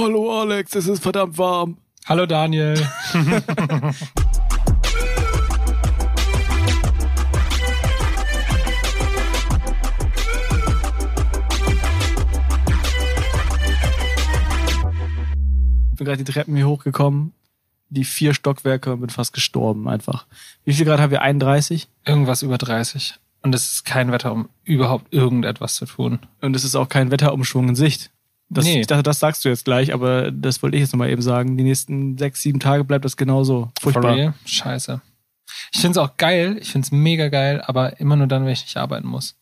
Hallo Alex, es ist verdammt warm. Hallo Daniel. Ich bin gerade die Treppen hier hochgekommen, die vier Stockwerke und bin fast gestorben einfach. Wie viel Grad haben wir? 31? Irgendwas über 30. Und es ist kein Wetter, um überhaupt irgendetwas zu tun. Und es ist auch kein Wetterumschwung in Sicht. Das, Nee. Ich dachte, das sagst du jetzt gleich, aber das wollte ich jetzt nochmal eben sagen. Die nächsten sechs, sieben Tage bleibt das genauso. Furchtbar. Scheiße. Ich find's auch geil, ich find's mega geil, aber immer nur dann, wenn ich nicht arbeiten muss.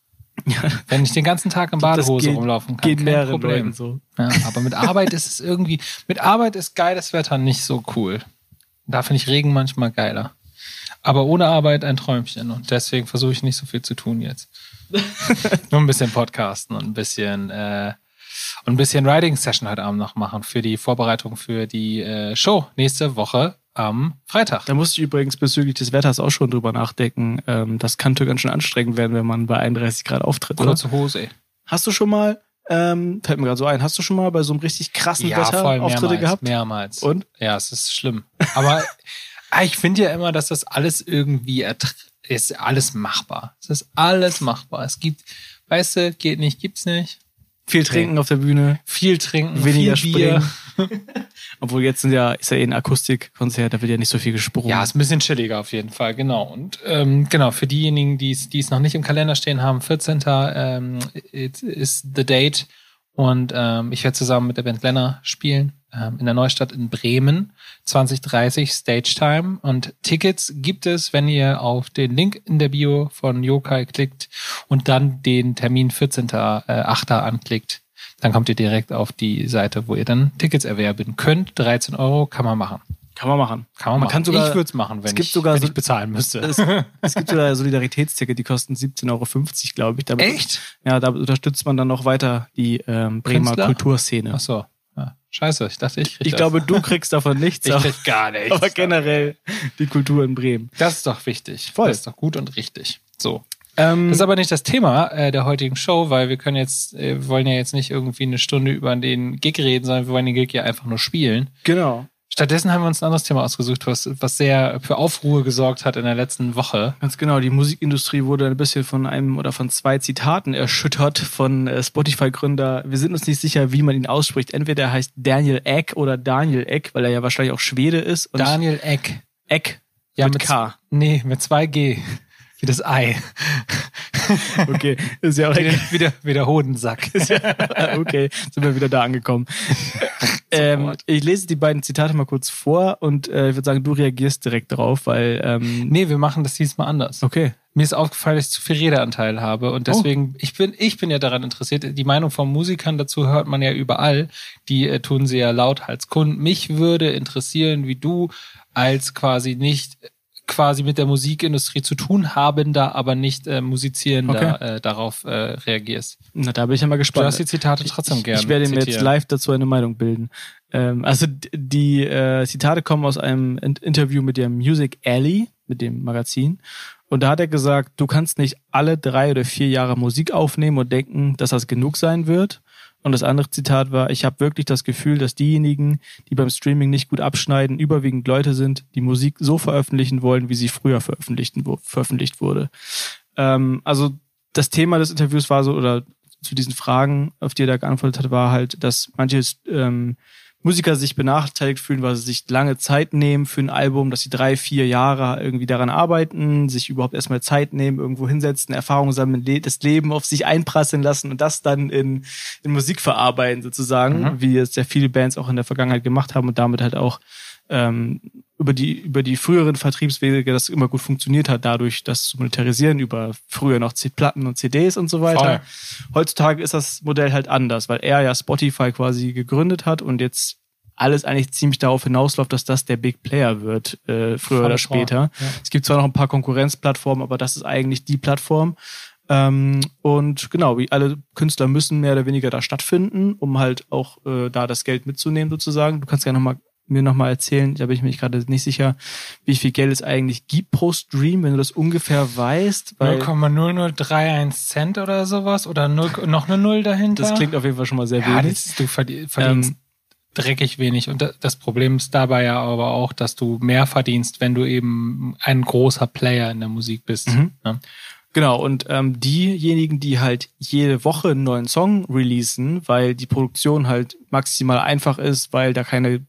Wenn ich den ganzen Tag in Badehose geht- rumlaufen kann, Geht kein Problem. Leuten so. Ja, aber mit Arbeit ist es irgendwie, mit Arbeit ist geiles Wetter nicht so cool. Da finde ich Regen manchmal geiler. Aber ohne Arbeit ein Träumchen und deswegen versuche ich nicht so viel zu tun jetzt. Nur ein bisschen podcasten und ein bisschen äh, und ein bisschen Writing Session heute Abend noch machen für die Vorbereitung für die äh, Show nächste Woche am Freitag. Da musste ich übrigens bezüglich des Wetters auch schon drüber nachdenken. Ähm, das könnte ganz schön anstrengend werden, wenn man bei 31 Grad auftritt. Oder? Kurze Hose. Hast du schon mal, ähm, fällt mir gerade so ein, hast du schon mal bei so einem richtig krassen Wetter Auftritte mehrmals, gehabt? mehrmals. Und? Ja, es ist schlimm. Aber ah, ich finde ja immer, dass das alles irgendwie ist alles machbar. Es ist alles machbar. Es gibt, weißt du, geht nicht, gibt's nicht. Viel trinken auf der Bühne, Viel trinken, weniger viel Bier. springen. Obwohl jetzt sind ja, ist ja eh ein Akustikkonzert, da wird ja nicht so viel gesprungen. Ja, ist ein bisschen chilliger auf jeden Fall, genau. Und ähm, genau, für diejenigen, die es die es noch nicht im Kalender stehen haben, 14. Ähm, it is the date. Und ähm, ich werde zusammen mit der Band Glenner spielen in der Neustadt in Bremen. 2030 Stage Time. Und Tickets gibt es, wenn ihr auf den Link in der Bio von Yokai klickt und dann den Termin 14.8. anklickt. Dann kommt ihr direkt auf die Seite, wo ihr dann Tickets erwerben könnt. 13 Euro kann man machen. Kann man machen. Kann man, Man machen. kann sogar- ich würde es machen, wenn, es gibt ich, wenn so- ich bezahlen müsste. Es, es gibt sogar Solidaritätsticket, die kosten 17,50 Euro, glaube ich. Damit, Echt? Ja, da unterstützt man dann noch weiter die ähm, Bremer Künstler? Kulturszene. Ach so. Scheiße, ich dachte, ich krieg Ich das. glaube, du kriegst davon nichts, ich krieg gar nichts. aber generell die Kultur in Bremen. Das ist doch wichtig. Voll. Das ist doch gut und richtig. So. Ähm, Das ist aber nicht das Thema äh, der heutigen Show, weil wir können jetzt, äh, wir wollen ja jetzt nicht irgendwie eine Stunde über den Gig reden, sondern wir wollen den Gig ja einfach nur spielen. genau. Stattdessen haben wir uns ein anderes Thema ausgesucht, was, was sehr für Aufruhr gesorgt hat in der letzten Woche. Ganz genau, die Musikindustrie wurde ein bisschen von einem oder von zwei Zitaten erschüttert von äh, Spotify-Gründer. Wir sind uns nicht sicher, wie man ihn ausspricht. Entweder er heißt Daniel Eck oder Daniel Eck, weil er ja wahrscheinlich auch Schwede ist. Daniel Eck. Eck Ja, mit, mit K. Nee, mit zwei G. Wie das Ei. Okay, ist ja auch Wie der, wie der, wie der Hodensack. okay, sind wir wieder da angekommen. ähm, ich lese die beiden Zitate mal kurz vor und äh, ich würde sagen, du reagierst direkt drauf, weil ähm, Nee, wir machen das diesmal anders. okay. Mir ist aufgefallen, dass ich zu viel Redeanteil habe und deswegen, ich bin, ich bin ja daran interessiert. Die Meinung von Musikern dazu hört man ja überall. Die äh, tun sie ja laut als Kunden. Mich würde interessieren, wie du als quasi nicht quasi mit der Musikindustrie zu tun habender, aber nicht äh, musizierender äh, darauf äh, reagierst. Na, da bin ich ja mal Du gespannt. hast die Zitate trotzdem gerne. Ich werde mir jetzt live dazu eine Meinung bilden. Ähm, also die äh, Zitate kommen aus einem In Interview mit dem Music Alley, mit dem Magazin. Und da hat er gesagt, du kannst nicht alle drei oder vier Jahre Musik aufnehmen und denken, dass das genug sein wird. Und das andere Zitat war, ich habe wirklich das Gefühl, dass diejenigen, die beim Streaming nicht gut abschneiden, überwiegend Leute sind, die Musik so veröffentlichen wollen, wie sie früher veröffentlicht, wurde. Ähm, also das Thema des Interviews war so, oder zu diesen Fragen, auf die er da geantwortet hat, war halt, dass manche ähm, Musiker sich benachteiligt fühlen, weil sie sich lange Zeit nehmen für ein Album, dass sie drei, vier Jahre irgendwie daran arbeiten, sich überhaupt erstmal Zeit nehmen, irgendwo hinsetzen, Erfahrungen sammeln, das Leben auf sich einprasseln lassen und das dann in, in Musik verarbeiten sozusagen, Mhm. wie es sehr viele Bands auch in der Vergangenheit gemacht haben und damit halt auch ähm, über die über die früheren Vertriebswege das immer gut funktioniert hat, dadurch das zu monetarisieren über früher noch Platten und CDs und so weiter. Heutzutage ist das Modell halt anders, weil er ja Spotify quasi gegründet hat und jetzt alles eigentlich ziemlich darauf hinausläuft, dass das der Big Player wird, äh, früher Voll oder später. ja. Es gibt zwar noch ein paar Konkurrenzplattformen, aber das ist eigentlich die Plattform. Ähm, und genau, wie alle Künstler müssen mehr oder weniger da stattfinden, um halt auch äh, da das Geld mitzunehmen sozusagen. Du kannst ja noch mal mir nochmal erzählen, da bin ich mir gerade nicht sicher, wie viel Geld es eigentlich gibt pro Stream, wenn du das ungefähr weißt. Weil 0,0031 Cent oder sowas oder 0, noch eine Null dahinter. das klingt auf jeden Fall schon mal sehr ja, wenig. das, du verdien- verdienst Ähm, dreckig wenig. Und das Problem ist dabei ja aber auch, dass du mehr verdienst, wenn du eben ein großer Player in der Musik bist. Mhm. Ne? Genau, und ähm, diejenigen, die halt jede Woche einen neuen Song releasen, weil die Produktion halt maximal einfach ist, weil da keine,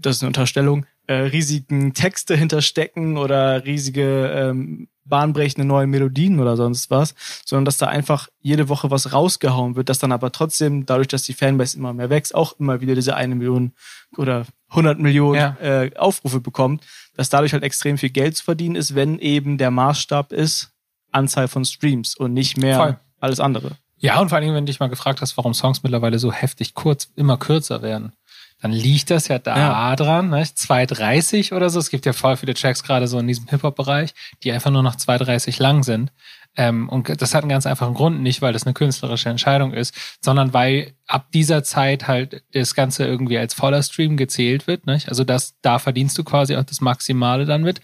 das ist eine Unterstellung, äh, riesigen Texte hinterstecken oder riesige ähm, bahnbrechende neue Melodien oder sonst was, sondern dass da einfach jede Woche was rausgehauen wird, dass dann aber trotzdem, dadurch, dass die Fanbase immer mehr wächst, auch immer wieder diese eine Million oder 100 Millionen ja. äh, Aufrufe bekommt, dass dadurch halt extrem viel Geld zu verdienen ist, wenn eben der Maßstab ist, Anzahl von Streams und nicht mehr Voll. alles andere. Ja, und vor allen Dingen, wenn du dich mal gefragt hast, warum Songs mittlerweile so heftig kurz, immer kürzer werden dann liegt das ja da ja. dran, ne? 2,30 oder so. Es gibt ja voll viele Tracks gerade so in diesem Hip-Hop-Bereich, die einfach nur noch 2,30 lang sind. Ähm, und das hat einen ganz einfachen Grund, nicht weil das eine künstlerische Entscheidung ist, sondern weil ab dieser Zeit halt das Ganze irgendwie als voller Stream gezählt wird. Nicht? Also das, da verdienst du quasi auch das Maximale dann mit.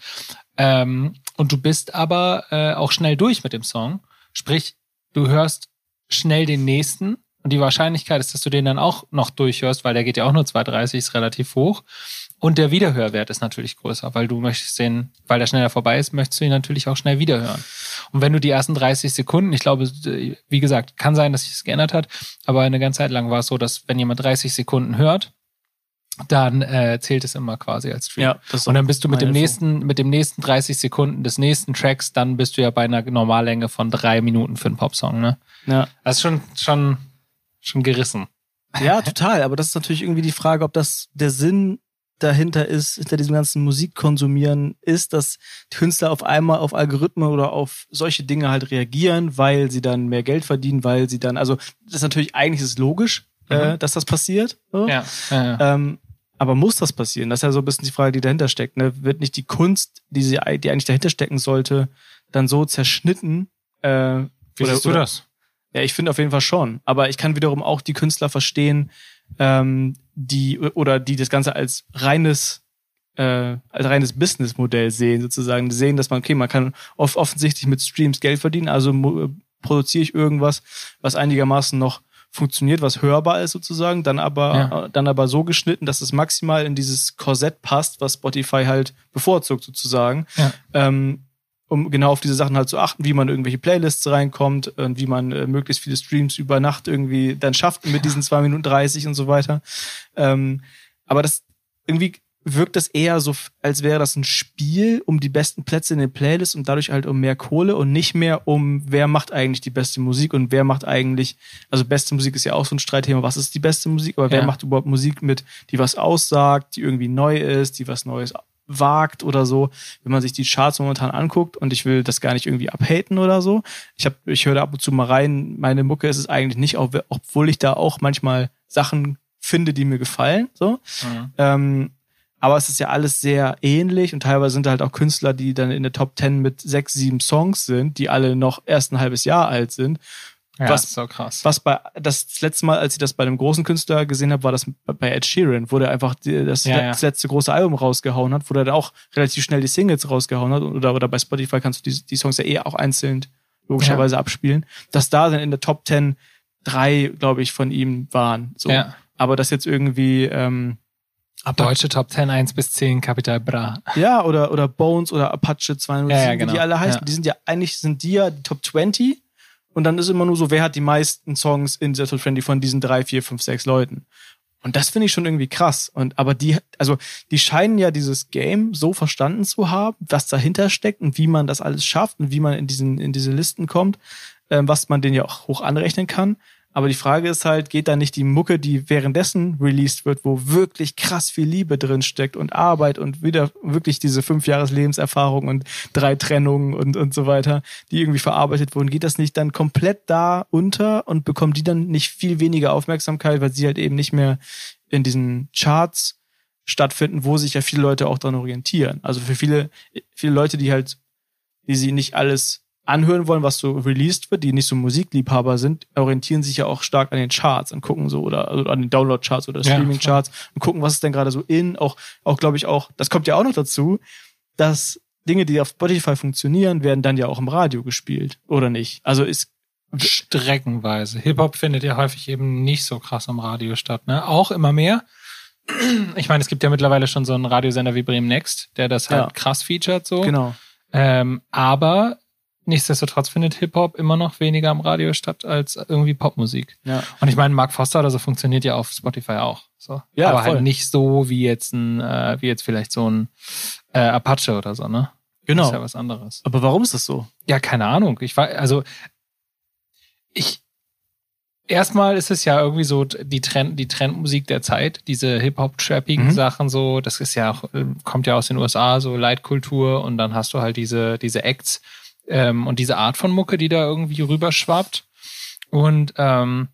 Ähm, und du bist aber äh, auch schnell durch mit dem Song. Sprich, du hörst schnell den nächsten und die Wahrscheinlichkeit ist, dass du den dann auch noch durchhörst, weil der geht ja auch nur 2,30, ist relativ hoch. Und der Wiederhörwert ist natürlich größer, weil du möchtest den, weil der schneller vorbei ist, möchtest du ihn natürlich auch schnell wiederhören. Und wenn du die ersten 30 Sekunden, ich glaube, wie gesagt, kann sein, dass sich das geändert hat, aber eine ganze Zeit lang war es so, dass wenn jemand 30 Sekunden hört, dann äh, zählt es immer quasi als Stream. Ja, das und dann bist du mit dem nächsten, mit dem nächsten 30 Sekunden des nächsten Tracks, dann bist du ja bei einer Normallänge von drei Minuten für einen Popsong, ne? Ja. Das ist schon, schon schon gerissen. Ja, total. Aber das ist natürlich irgendwie die Frage, ob das der Sinn dahinter ist, hinter diesem ganzen Musikkonsumieren ist, dass Künstler auf einmal auf Algorithmen oder auf solche Dinge halt reagieren, weil sie dann mehr Geld verdienen, weil sie dann, also das ist natürlich eigentlich ist logisch, äh, mhm. äh, dass das passiert. So. Ja, ja, ja. Ähm, aber muss das passieren? Das ist ja so ein bisschen die Frage, die dahinter steckt. Ne? Wird nicht die Kunst, die, sie, die eigentlich dahinter stecken sollte, dann so zerschnitten? Äh, Wie oder, siehst du das? Ja, ich finde auf jeden Fall schon. Aber ich kann wiederum auch die Künstler verstehen, ähm, die oder die das Ganze als reines äh, als reines Businessmodell sehen, sozusagen. Die sehen, dass man, okay, man kann oft offensichtlich mit Streams Geld verdienen, also produziere ich irgendwas, was einigermaßen noch funktioniert, was hörbar ist sozusagen, dann aber, ja. dann aber so geschnitten, dass es maximal in dieses Korsett passt, was Spotify halt bevorzugt sozusagen. Ja. Ähm, um genau auf diese Sachen halt zu achten, wie man irgendwelche Playlists reinkommt und wie man äh, möglichst viele Streams über Nacht irgendwie dann schafft mit diesen zwei Minuten 30 und so weiter. Ähm, aber das irgendwie wirkt das eher so, als wäre das ein Spiel um die besten Plätze in den Playlists und dadurch halt um mehr Kohle und nicht mehr um, wer macht eigentlich die beste Musik und wer macht eigentlich, also beste Musik ist ja auch so ein Streitthema, was ist die beste Musik, aber ja. wer macht überhaupt Musik mit, die was aussagt, die irgendwie neu ist, die was Neues wagt oder so, wenn man sich die Charts momentan anguckt und ich will das gar nicht irgendwie abhaten oder so. Ich habe, ich höre da ab und zu mal rein, meine Mucke ist es eigentlich nicht, obwohl ich da auch manchmal Sachen finde, die mir gefallen. So. Mhm. Ähm, aber es ist ja alles sehr ähnlich und teilweise sind halt auch Künstler, die dann in der Top Ten mit sechs, sieben Songs sind, die alle noch erst ein halbes Jahr alt sind ja, was, so krass. Was bei das letzte Mal, als ich das bei einem großen Künstler gesehen habe, war das bei Ed Sheeran, wo der einfach das, ja, das letzte große Album rausgehauen hat, wo der dann auch relativ schnell die Singles rausgehauen hat. Oder, oder bei Spotify kannst du die, die Songs ja eh auch einzeln logischerweise ja. abspielen. Dass da dann in der Top 10 drei, glaube ich, von ihm waren. So. Ja. Aber das jetzt irgendwie ähm, Deutsche Top 10, 1 bis 10, Capital Bra. Ja, oder, oder Bones oder Apache 207, ja, ja, genau. wie die alle heißen. Die sind ja, eigentlich sind die ja die Top 20 und dann ist immer nur so, wer hat die meisten Songs in Settle Friendly von diesen drei, vier, fünf, sechs Leuten. Und das finde ich schon irgendwie krass. Und aber die, also die scheinen ja dieses Game so verstanden zu haben, was dahinter steckt und wie man das alles schafft und wie man in diesen in diese Listen kommt, ähm, was man denen ja auch hoch anrechnen kann. Aber die Frage ist halt, geht da nicht die Mucke, die währenddessen released wird, wo wirklich krass viel Liebe drin steckt und Arbeit und wieder wirklich diese fünf Jahres Lebenserfahrung und drei Trennungen und, und so weiter, die irgendwie verarbeitet wurden, geht das nicht dann komplett da unter und bekommen die dann nicht viel weniger Aufmerksamkeit, weil sie halt eben nicht mehr in diesen Charts stattfinden, wo sich ja viele Leute auch dran orientieren. Also für viele, viele Leute, die halt, die sie nicht alles anhören wollen, was so released wird, die nicht so Musikliebhaber sind, orientieren sich ja auch stark an den Charts und gucken so oder also an den Download-Charts oder Streaming-Charts ja, und gucken, was ist denn gerade so in. Auch, auch glaube ich auch, das kommt ja auch noch dazu, dass Dinge, die auf Spotify funktionieren, werden dann ja auch im Radio gespielt oder nicht. Also ist streckenweise. Hip-Hop findet ja häufig eben nicht so krass im Radio statt, ne? Auch immer mehr. Ich meine, es gibt ja mittlerweile schon so einen Radiosender wie Bremen Next, der das halt Ja. krass featured so. Genau. Ähm, aber nichtsdestotrotz findet Hip-Hop immer noch weniger am Radio statt als irgendwie Popmusik. Ja. Und ich meine, Mark Foster oder so funktioniert ja auf Spotify auch. So. Ja, aber voll. halt nicht so wie jetzt ein, äh, wie jetzt vielleicht so ein äh, Apache oder so, ne? Das Genau. ist ja was anderes. Aber warum ist das so? Ja, keine Ahnung. Ich war, also ich erstmal ist es ja irgendwie so die Trend, die Trendmusik der Zeit, diese Hip-Hop-trappigen Mhm. Sachen so, das ist ja auch, äh, kommt ja aus den USA, so Leitkultur und dann hast du halt diese, diese Acts ähm, und diese Art von Mucke, die da irgendwie rüberschwappt. Und ähm,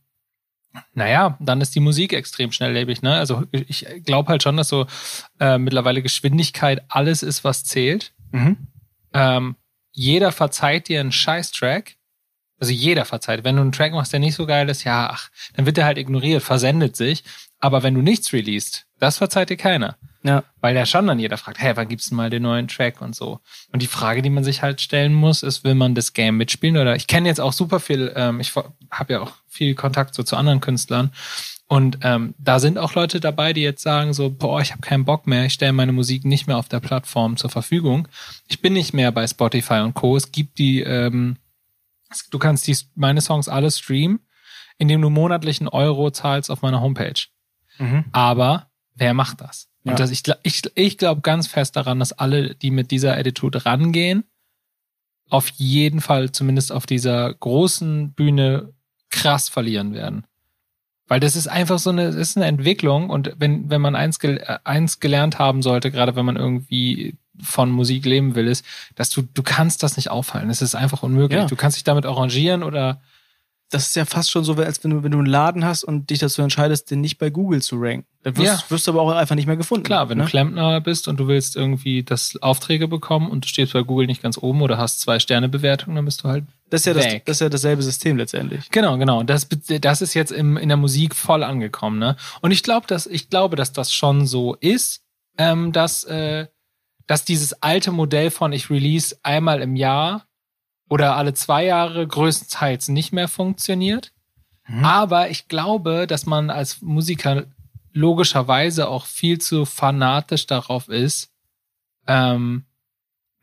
naja, dann ist die Musik extrem schnelllebig, ne? Also ich glaube halt schon, dass so äh, mittlerweile Geschwindigkeit alles ist, was zählt Mhm. ähm, jeder verzeiht dir einen Scheiß-Track. Also jeder verzeiht. Wenn du einen Track machst, der nicht so geil ist, ja, ach, dann wird der halt ignoriert, versendet sich. Aber wenn du nichts releast, das verzeiht dir keiner. Ja. Weil der schon dann jeder fragt, hey, wann gibt's denn mal den neuen Track und so. Und die Frage, die man sich halt stellen muss, ist, will man das Game mitspielen oder ich kenne jetzt auch super viel, ähm, ich habe ja auch viel Kontakt so zu anderen Künstlern und ähm, da sind auch Leute dabei, die jetzt sagen so, boah, ich habe keinen Bock mehr, ich stelle meine Musik nicht mehr auf der Plattform zur Verfügung. Ich bin nicht mehr bei Spotify und Co. Es gibt die, ähm, du kannst die, meine Songs alle streamen, indem du monatlichen Euro zahlst auf meiner Homepage. Mhm. Aber wer macht das? Ja. Und das, ich, ich, ich glaube ganz fest daran, dass alle, die mit dieser Attitude rangehen, auf jeden Fall zumindest auf dieser großen Bühne krass verlieren werden. Weil das ist einfach so eine, ist eine Entwicklung und wenn, wenn man eins, gel äh, eins gelernt haben sollte, gerade wenn man irgendwie von Musik leben will, ist, dass du, du kannst das nicht aufhalten. Es ist einfach unmöglich. Ja. Du kannst dich damit arrangieren oder Das ist ja fast schon so, als wenn du, wenn du einen Laden hast und dich dazu entscheidest, den nicht bei Google zu ranken. Dann wirst, Ja. wirst du aber auch einfach nicht mehr gefunden. Klar, wenn ne? du Klempner bist und du willst irgendwie das Aufträge bekommen und du stehst bei Google nicht ganz oben oder hast zwei Sterne Bewertung, dann bist du halt das ist ja das, das ist ja dasselbe System letztendlich. Genau, genau. Und das, das ist jetzt im, in der Musik voll angekommen, ne? Und ich glaube, dass ich glaube, dass das schon so ist, ähm, dass äh, dass dieses alte Modell von ich release einmal im Jahr oder alle zwei Jahre größtenteils nicht mehr funktioniert. Mhm. Aber ich glaube, dass man als Musiker logischerweise auch viel zu fanatisch darauf ist, ähm,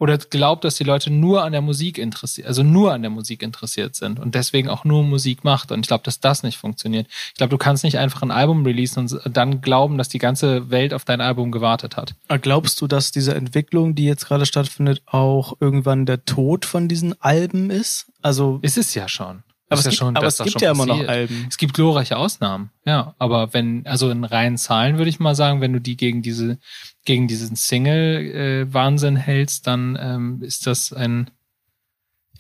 oder glaubt, dass die Leute nur an der Musik interessiert, also nur an der Musik interessiert sind und deswegen auch nur Musik macht. Und ich glaube, dass das nicht funktioniert. Ich glaube, du kannst nicht einfach ein Album releasen und dann glauben, dass die ganze Welt auf dein Album gewartet hat. Aber Glaubst du, dass diese Entwicklung, die jetzt gerade stattfindet, auch irgendwann der Tod von diesen Alben ist? Also, Es ist ja schon. aber ist es ja gibt, aber dass es gibt schon ja immer noch passiert. Alben. Es gibt glorreiche Ausnahmen, ja. Aber wenn, also in reinen Zahlen würde ich mal sagen, wenn du die gegen diese, gegen diesen Single-Wahnsinn hältst, dann ähm, ist das ein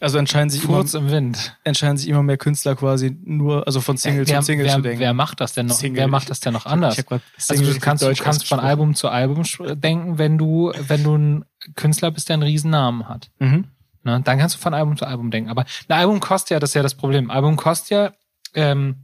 Also entscheiden sich, immer, Furz im Wind. entscheiden sich immer mehr Künstler quasi nur, also von Single wer, zu Single wer, zu denken. wer macht das denn noch? Single. Wer macht das denn noch anders? Ich grad Also du kannst, du kannst von. Album zu Album sch- denken, wenn du, wenn du ein Künstler bist, der einen riesen Namen hat. Mhm. Ne? Dann kannst du von Album zu Album denken. Aber ein Album kostet ja, das ist ja das Problem. Ein Album kostet ja, ähm,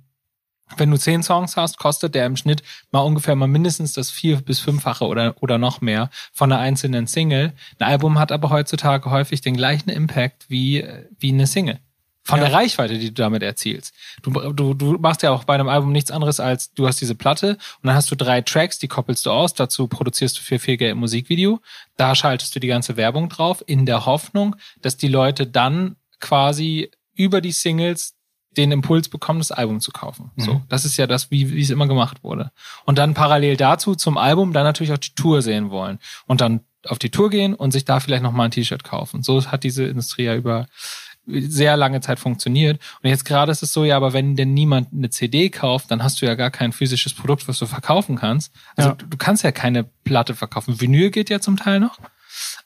wenn du zehn Songs hast, kostet der im Schnitt mal ungefähr mal mindestens das vier- bis fünffache oder, oder noch mehr von einer einzelnen Single. Ein Album hat aber heutzutage häufig den gleichen Impact wie, wie eine Single. Von Ja. der Reichweite, die du damit erzielst. Du, du, du machst ja auch bei einem Album nichts anderes als, du hast diese Platte und dann hast du drei Tracks, die koppelst du aus, dazu produzierst du für viel Geld Musikvideo, da schaltest du die ganze Werbung drauf, in der Hoffnung, dass die Leute dann quasi über die Singles den Impuls bekommen, das Album zu kaufen. So, Mhm. das ist ja das, wie, wie es immer gemacht wurde. Und dann parallel dazu zum Album dann natürlich auch die Tour sehen wollen und dann auf die Tour gehen und sich da vielleicht noch mal ein T-Shirt kaufen. So hat diese Industrie ja über sehr lange Zeit funktioniert. Und jetzt gerade ist es so, ja, aber wenn denn niemand eine CD kauft, dann hast du ja gar kein physisches Produkt, was du verkaufen kannst. Also Ja. du, du kannst ja keine Platte verkaufen. Vinyl geht ja zum Teil noch.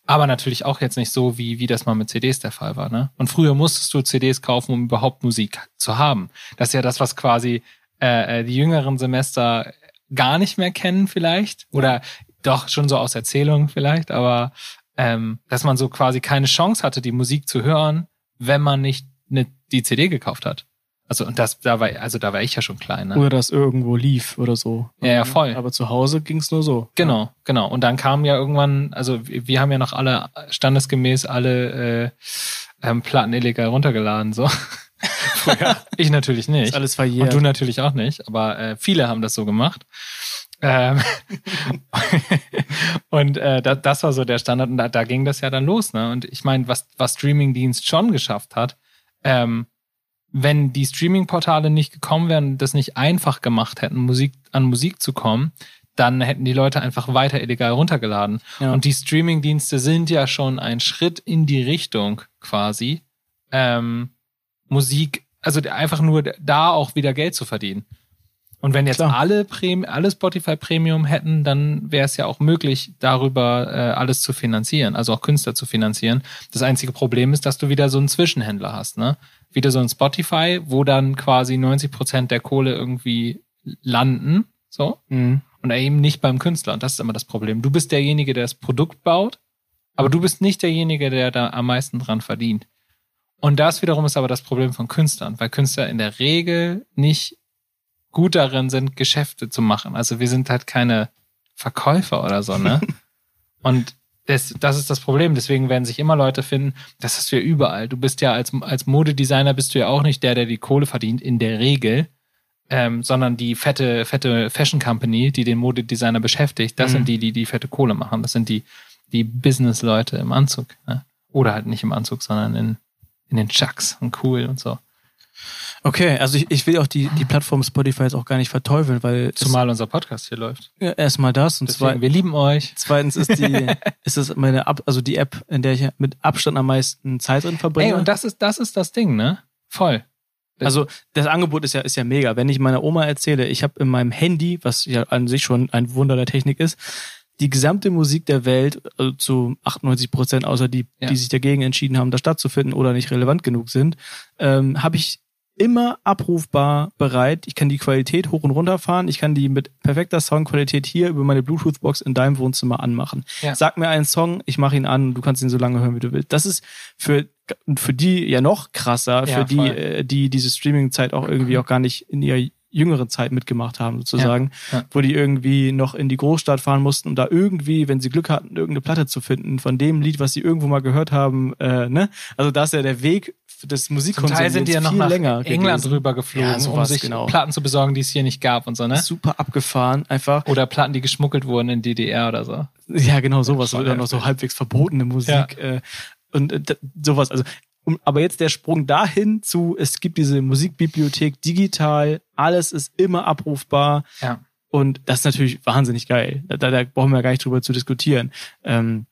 Aber natürlich auch jetzt nicht so, wie, wie das mal mit CDs der Fall war. Ne? Und früher musstest du CDs kaufen, um überhaupt Musik zu haben. Das ist ja das, was quasi äh, äh, die jüngeren Semester gar nicht mehr kennen vielleicht. Oder doch schon so aus Erzählungen vielleicht. Aber ähm, dass man so quasi keine Chance hatte, die Musik zu hören, wenn man nicht ne, die CD gekauft hat. Also und das, da war, also da war ich ja schon klein. Ne? Oder das irgendwo lief oder so. Ja, ja, voll. Aber zu Hause ging's nur so. Genau, genau. Und dann kam ja irgendwann, also wir wir haben ja noch alle standesgemäß alle äh, ähm, Platten illegal runtergeladen, so. Früher. ich natürlich Ist nicht. alles verjährt. Und du natürlich auch nicht, aber äh, viele haben das so gemacht. Ähm, und äh, das, das war so der Standard und da, da ging das ja dann los. Ne? Und ich meine, was, was Streamingdienst schon geschafft hat, ähm, wenn die Streaming-Portale nicht gekommen wären und das nicht einfach gemacht hätten, Musik an Musik zu kommen, dann hätten die Leute einfach weiter illegal runtergeladen. Ja. Und die Streaming-Dienste sind ja schon ein Schritt in die Richtung quasi, ähm, Musik, also einfach nur da auch wieder Geld zu verdienen. Und wenn jetzt Klar. alle, Prem alle Spotify Premium hätten, dann wäre es ja auch möglich, darüber äh, alles zu finanzieren, also auch Künstler zu finanzieren. Das einzige Problem ist, dass du wieder so einen Zwischenhändler hast, ne? Wieder so ein Spotify, wo dann quasi 90 Prozent der Kohle irgendwie landen, so. Mhm. Und eben nicht beim Künstler. Und das ist immer das Problem. Du bist derjenige, der das Produkt baut, aber du bist nicht derjenige, der da am meisten dran verdient. Und das wiederum ist aber das Problem von Künstlern, weil Künstler in der Regel nicht gut darin sind, Geschäfte zu machen. Also wir sind halt keine Verkäufer oder so, ne? Und das, das ist das Problem. Deswegen werden sich immer Leute finden, das hast du ja überall. Du bist ja als, als Modedesigner bist du ja auch nicht der, der die Kohle verdient, in der Regel, ähm, sondern die fette, fette Fashion Company, die den Modedesigner beschäftigt, das mhm. sind die, die die fette Kohle machen. Das sind die, die Business-Leute im Anzug. Ne? Oder halt nicht im Anzug, sondern in, in den Chucks und cool und so. Okay, also ich, ich will auch die, die Plattform Spotify jetzt auch gar nicht verteufeln, weil. Zumal unser Podcast hier läuft. Ja, erstmal das und zweitens. Wir lieben euch. Zweitens ist die, ist es meine Ab, also die App, in der ich mit Abstand am meisten Zeit drin verbringe. Ey, und das ist, das ist das Ding, ne? Voll. Das also das Angebot ist ja, ist ja mega. Wenn ich meiner Oma erzähle, ich habe in meinem Handy, was ja an sich schon ein Wunder der Technik ist, die gesamte Musik der Welt also zu 98 Prozent, außer die, ja. die sich dagegen entschieden haben, da stattzufinden oder nicht relevant genug sind, ähm, habe ich immer abrufbar bereit. Ich kann die Qualität hoch und runter fahren. Ich kann die mit perfekter Soundqualität hier über meine Bluetooth-Box in deinem Wohnzimmer anmachen. Ja. Sag mir einen Song, ich mache ihn an und du kannst ihn so lange hören, wie du willst. Das ist für für die ja noch krasser, ja, für die, äh, die diese Streaming-Zeit auch irgendwie auch gar nicht in ihrer jüngeren Zeit mitgemacht haben, sozusagen, ja, ja. wo die irgendwie noch in die Großstadt fahren mussten, um da irgendwie, wenn sie Glück hatten, irgendeine Platte zu finden von dem Lied, was sie irgendwo mal gehört haben, äh, ne? Also da ist ja der Weg des Musikkonsums Zum Teil sind die ja noch nach England gewesen. rüber geflogen, ja, sowas, um sich genau. Platten zu besorgen, die es hier nicht gab und so, ne? Super abgefahren, einfach. Oder Platten, die geschmuggelt wurden in DDR oder so. Ja, genau, sowas. Oder noch so halbwegs verbotene Musik. Ja. Äh, und äh, sowas. Also, um, aber jetzt der Sprung dahin zu, es gibt diese Musikbibliothek digital, alles ist immer abrufbar. Ja. Und das ist natürlich wahnsinnig geil. Da, da, da brauchen wir gar nicht drüber zu diskutieren. Ähm,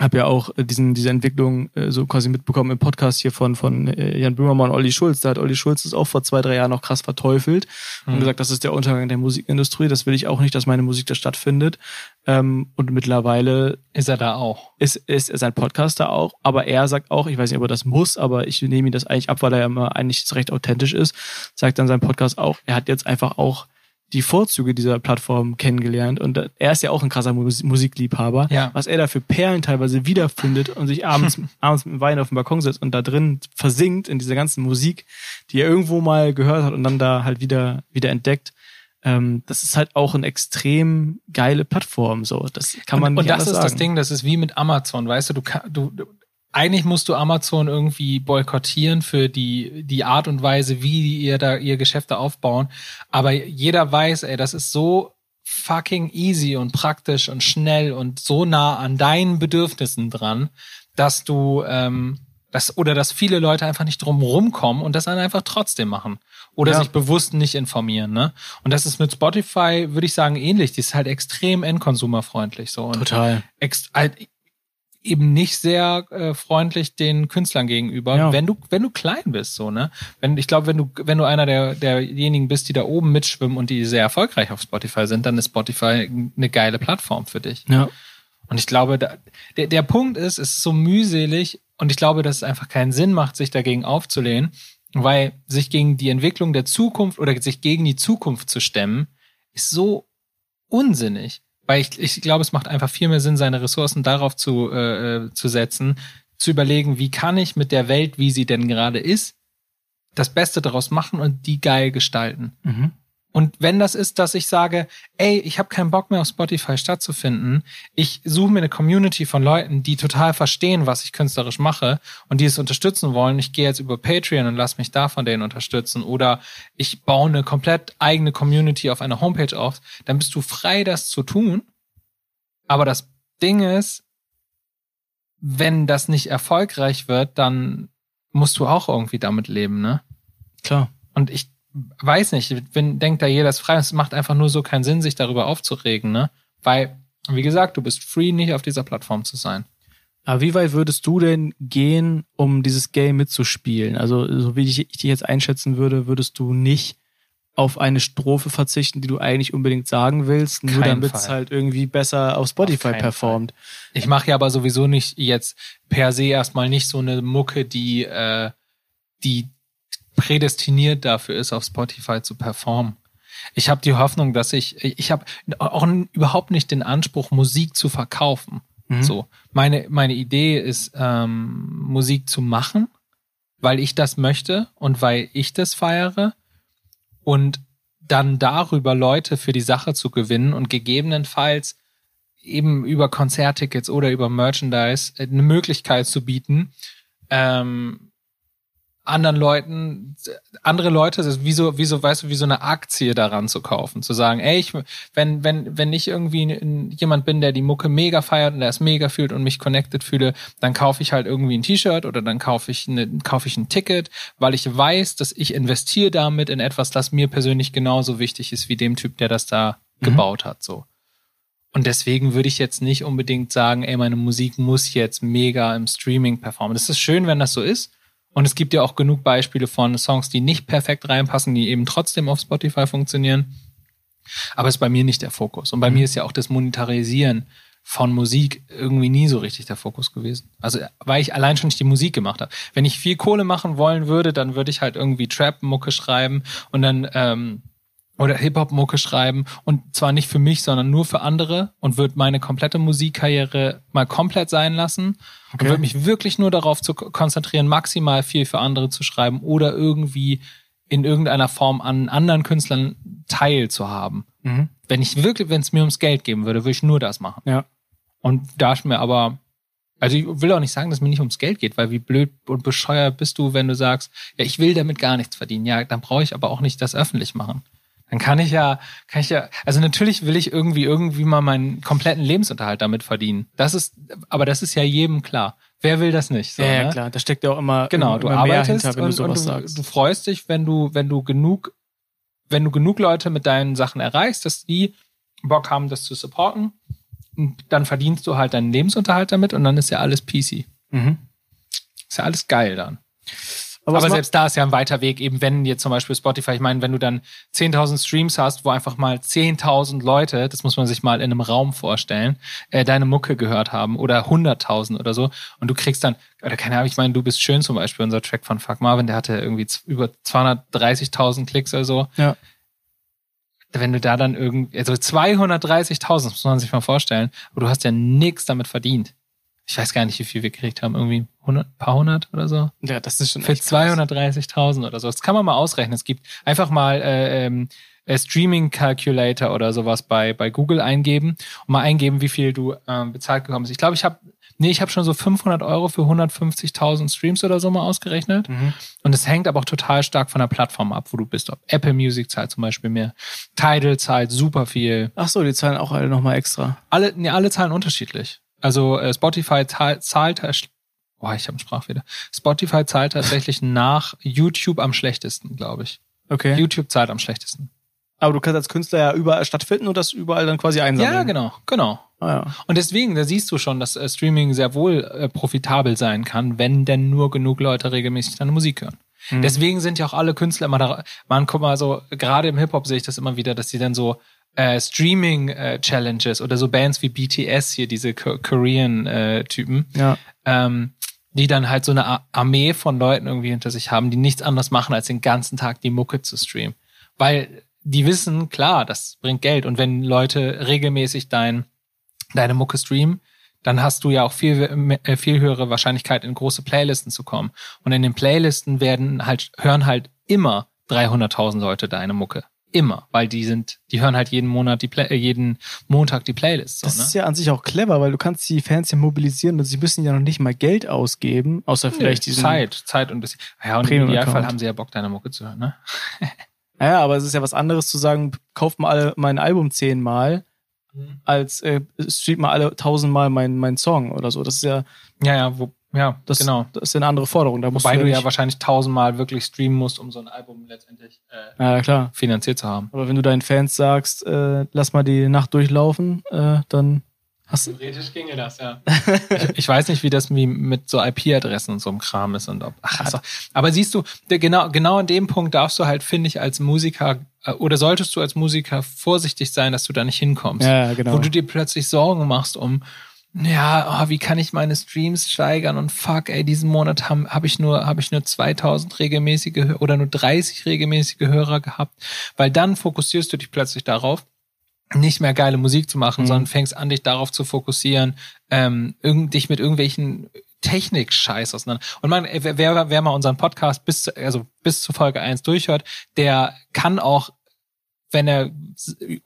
habe ja auch äh, diesen, diese Entwicklung äh, so quasi mitbekommen im Podcast hier von, von äh, Jan Böhmermann und Olli Schulz. Da hat Olli Schulz das auch vor zwei, drei Jahren noch krass verteufelt mhm. und gesagt, das ist der Untergang der Musikindustrie. Das will ich auch nicht, dass meine Musik da stattfindet. Ähm, und mittlerweile ist er da auch. Ist, ist, ist sein Podcast da auch. Aber er sagt auch, ich weiß nicht, ob er das muss, aber ich nehme ihn das eigentlich ab, weil er ja immer eigentlich recht authentisch ist, sagt dann sein Podcast auch, er hat jetzt einfach auch die Vorzüge dieser Plattform kennengelernt und er ist ja auch ein krasser Musikliebhaber, ja. was er da für Perlen teilweise wiederfindet und sich abends, abends mit dem Wein auf dem Balkon setzt und da drin versinkt in dieser ganzen Musik, die er irgendwo mal gehört hat und dann da halt wieder, wieder entdeckt. Ähm, das ist halt auch eine extrem geile Plattform, so. Das kann man und, nicht Und das ist sagen. das Ding, das ist wie mit Amazon, weißt du, du, du, eigentlich musst du Amazon irgendwie boykottieren für die, die Art und Weise, wie ihr da ihr Geschäfte aufbauen. Aber jeder weiß, ey, das ist so fucking easy und praktisch und schnell und so nah an deinen Bedürfnissen dran, dass du, ähm, das, oder dass viele Leute einfach nicht drum rumkommen und das dann einfach trotzdem machen. Oder ja. sich bewusst nicht informieren, ne? Und das ist mit Spotify, würde ich sagen, ähnlich. Die ist halt extrem endkonsumerfreundlich, so. Und Total. Ex halt, eben nicht sehr äh, freundlich den Künstlern gegenüber, ja. wenn du wenn du klein bist so ne? Wenn ich glaube wenn du wenn du einer der derjenigen bist die da oben mitschwimmen und die sehr erfolgreich auf Spotify sind dann ist Spotify eine geile Plattform für dich. Ja. Und ich glaube da, der der Punkt ist es ist so mühselig und ich glaube dass es einfach keinen Sinn macht sich dagegen aufzulehnen weil sich gegen die Entwicklung der Zukunft oder sich gegen die Zukunft zu stemmen ist so unsinnig weil ich, ich glaube, es macht einfach viel mehr Sinn, seine Ressourcen darauf zu, äh, äh, zu setzen, zu überlegen, wie kann ich mit der Welt, wie sie denn gerade ist, das Beste daraus machen und die geil gestalten. Mhm. Und wenn das ist, dass ich sage, ey, ich habe keinen Bock mehr auf Spotify stattzufinden, ich suche mir eine Community von Leuten, die total verstehen, was ich künstlerisch mache und die es unterstützen wollen. Ich gehe jetzt über Patreon und lass mich da von denen unterstützen. Oder ich baue eine komplett eigene Community auf einer Homepage auf. Dann bist du frei, das zu tun. Aber das Ding ist, wenn das nicht erfolgreich wird, dann musst du auch irgendwie damit leben, ne? Klar. Und ich weiß nicht, wenn denkt da jeder ist frei, es macht einfach nur so keinen Sinn, sich darüber aufzuregen, ne? Weil, wie gesagt, du bist free, nicht auf dieser Plattform zu sein. Aber wie weit würdest du denn gehen, um dieses Game mitzuspielen? Also, so wie ich, ich dich jetzt einschätzen würde, würdest du nicht auf eine Strophe verzichten, die du eigentlich unbedingt sagen willst, nur damit es Fall. halt irgendwie besser auf Spotify Auf performt. Ich mache ja aber sowieso nicht jetzt per se erstmal nicht so eine Mucke, die, äh, die prädestiniert dafür ist, auf Spotify zu performen. Ich habe die Hoffnung, dass ich, ich habe auch überhaupt nicht den Anspruch, Musik zu verkaufen. Mhm. So, meine, meine Idee ist, ähm, Musik zu machen, weil ich das möchte und weil ich das feiere und dann darüber Leute für die Sache zu gewinnen und gegebenenfalls eben über Konzerttickets oder über Merchandise äh, eine Möglichkeit zu bieten, ähm, anderen Leuten, andere Leute, das ist wie so, wie so, weißt du, wie so eine Aktie daran zu kaufen, zu sagen, ey, ich, wenn, wenn, wenn ich irgendwie jemand bin, der die Mucke mega feiert und der es mega fühlt und mich connected fühle, dann kaufe ich halt irgendwie ein T-Shirt oder dann kaufe ich eine, kaufe ich ein Ticket, weil ich weiß, dass ich investiere damit in etwas, das mir persönlich genauso wichtig ist wie dem Typ, der das da Mhm. gebaut hat, so. Und deswegen würde ich jetzt nicht unbedingt sagen, ey, meine Musik muss jetzt mega im Streaming performen. Das ist schön, wenn das so ist. Und es gibt ja auch genug Beispiele von Songs, die nicht perfekt reinpassen, die eben trotzdem auf Spotify funktionieren. Aber ist bei mir nicht der Fokus. Und bei mir ist ja auch das Monetarisieren von Musik irgendwie nie so richtig der Fokus gewesen. Also weil ich allein schon nicht die Musik gemacht habe. Wenn ich viel Kohle machen wollen würde, dann würde ich halt irgendwie Trap-Mucke schreiben und dann ähm, oder Hip-Hop-Mucke schreiben und zwar nicht für mich, sondern nur für andere und würde meine komplette Musikkarriere mal komplett sein lassen und Okay. würde mich wirklich nur darauf zu ko- konzentrieren, maximal viel für andere zu schreiben oder irgendwie in irgendeiner Form an anderen Künstlern teil zu haben. Mhm. Wenn ich wirklich, wenn es mir ums Geld geben würde, würde ich nur das machen. Ja. Und da ist mir aber, also ich will auch nicht sagen, dass mir nicht ums Geld geht, weil wie blöd und bescheuert bist du, wenn du sagst, ja, ich will damit gar nichts verdienen. Ja, dann brauche ich aber auch nicht das öffentlich machen. Dann kann ich ja, kann ich ja, also natürlich will ich irgendwie, irgendwie mal meinen kompletten Lebensunterhalt damit verdienen. Das ist, aber das ist ja jedem klar. Wer will das nicht? So, ja, ja, ne? klar. Da steckt ja auch immer, Genau, immer du arbeitest hinter, wenn und, du sowas und du, sagst. du freust dich, wenn du, wenn du genug, wenn du genug Leute mit deinen Sachen erreichst, dass die Bock haben, das zu supporten. Und dann verdienst du halt deinen Lebensunterhalt damit und dann ist ja alles PC. Mhm. Ist ja alles geil dann. Aber, Aber selbst da ist ja ein weiter Weg, eben wenn jetzt zum Beispiel Spotify, ich meine, wenn du dann 10.000 Streams hast, wo einfach mal 10.000 Leute, das muss man sich mal in einem Raum vorstellen, äh, deine Mucke gehört haben oder 100.000 oder so und du kriegst dann, oder keine Ahnung, ich meine, du bist schön zum Beispiel, unser Track von Fuck Marvin, der hatte irgendwie über 230.000 Klicks oder so. Ja. Wenn du da dann irgendwie, also 230.000, das muss man sich mal vorstellen, aber du hast ja nichts damit verdient. Ich weiß gar nicht, wie viel wir gekriegt haben, irgendwie 100, paar hundert oder so ja, das ist schon für echt krass. 230.000 oder so. Das kann man mal ausrechnen. Es gibt einfach mal äh, ähm, äh, Streaming Calculator oder sowas bei bei Google eingeben und mal eingeben, wie viel du ähm, bezahlt bekommen hast. Ich glaube, ich habe nee, ich habe schon so 500 Euro für 150.000 Streams oder so mal ausgerechnet. Mhm. Und es hängt aber auch total stark von der Plattform ab, wo du bist. Ob Apple Music zahlt zum Beispiel mehr, Tidal zahlt super viel. Ach so, die zahlen auch alle nochmal extra. Alle, nee, alle zahlen unterschiedlich. Also äh, Spotify zahlt, zahlt Boah, ich habe einen Sprachfehler. Spotify zahlt tatsächlich nach YouTube am schlechtesten, glaube ich. Okay. YouTube zahlt am schlechtesten. Aber du kannst als Künstler ja überall stattfinden und das überall dann quasi einsammeln. Ja, genau, genau. Ah, ja. Und deswegen, da siehst du schon, dass äh, Streaming sehr wohl äh, profitabel sein kann, wenn denn nur genug Leute regelmäßig deine Musik hören. Mhm. Deswegen sind ja auch alle Künstler immer da. Man, guck mal, so gerade im Hip-Hop sehe ich das immer wieder, dass die dann so äh, Streaming-Challenges oder so Bands wie BTS hier, diese Ko- Korean-Typen, Ja. ähm, die dann halt so eine Armee von Leuten irgendwie hinter sich haben, die nichts anderes machen, als den ganzen Tag die Mucke zu streamen. Weil die wissen, klar, das bringt Geld. Und wenn Leute regelmäßig dein, deine Mucke streamen, dann hast du ja auch viel, äh, viel höhere Wahrscheinlichkeit, in große Playlisten zu kommen. Und in den Playlisten werden halt, hören halt immer 300.000 Leute deine Mucke. Immer, weil die sind, die hören halt jeden Monat die Play äh, jeden Montag die Playlist. So, Das ne? ist ja an sich auch clever, weil du kannst die Fans ja mobilisieren und sie müssen ja noch nicht mal Geld ausgeben, außer vielleicht diesen. Zeit, Zeit und bisschen. Ja, und im. Idealfall haben sie ja Bock, deine Mucke zu hören, ne? Ja, aber es ist ja was anderes zu sagen, kauft mal alle mein Album zehnmal, als äh, streamt mal alle tausendmal mein, mein Song oder so. Das ist ja, Ja, ja, wo, ja, das, genau. das eine andere Forderung. Da musst Wobei du du ja wahrscheinlich tausendmal wirklich streamen musst, um so ein Album letztendlich äh, Ja, klar. finanziert zu haben. Aber wenn du deinen Fans sagst, äh, lass mal die Nacht durchlaufen, äh, dann hast du. Theoretisch ginge das, ja. ich, ich weiß nicht, wie das mit so IP-Adressen und so einem Kram ist und ob. Ach, also, aber siehst du, genau, genau an dem Punkt darfst du halt, finde ich, als Musiker äh, oder solltest du als Musiker vorsichtig sein, dass du da nicht hinkommst. Ja, genau. Wo du dir plötzlich Sorgen machst um, ja, oh, wie kann ich meine Streams steigern und fuck, ey, diesen Monat habe hab ich nur habe ich nur 2000 regelmäßige oder nur 30 regelmäßige Hörer gehabt, weil dann fokussierst du dich plötzlich darauf, nicht mehr geile Musik zu machen, Mhm. sondern fängst an, dich darauf zu fokussieren, ähm, irgend, dich mit irgendwelchen Technik-Scheiß auseinander. Und man, wer, wer wer mal unseren Podcast bis zu, also bis zu Folge 1 durchhört, der kann auch wenn er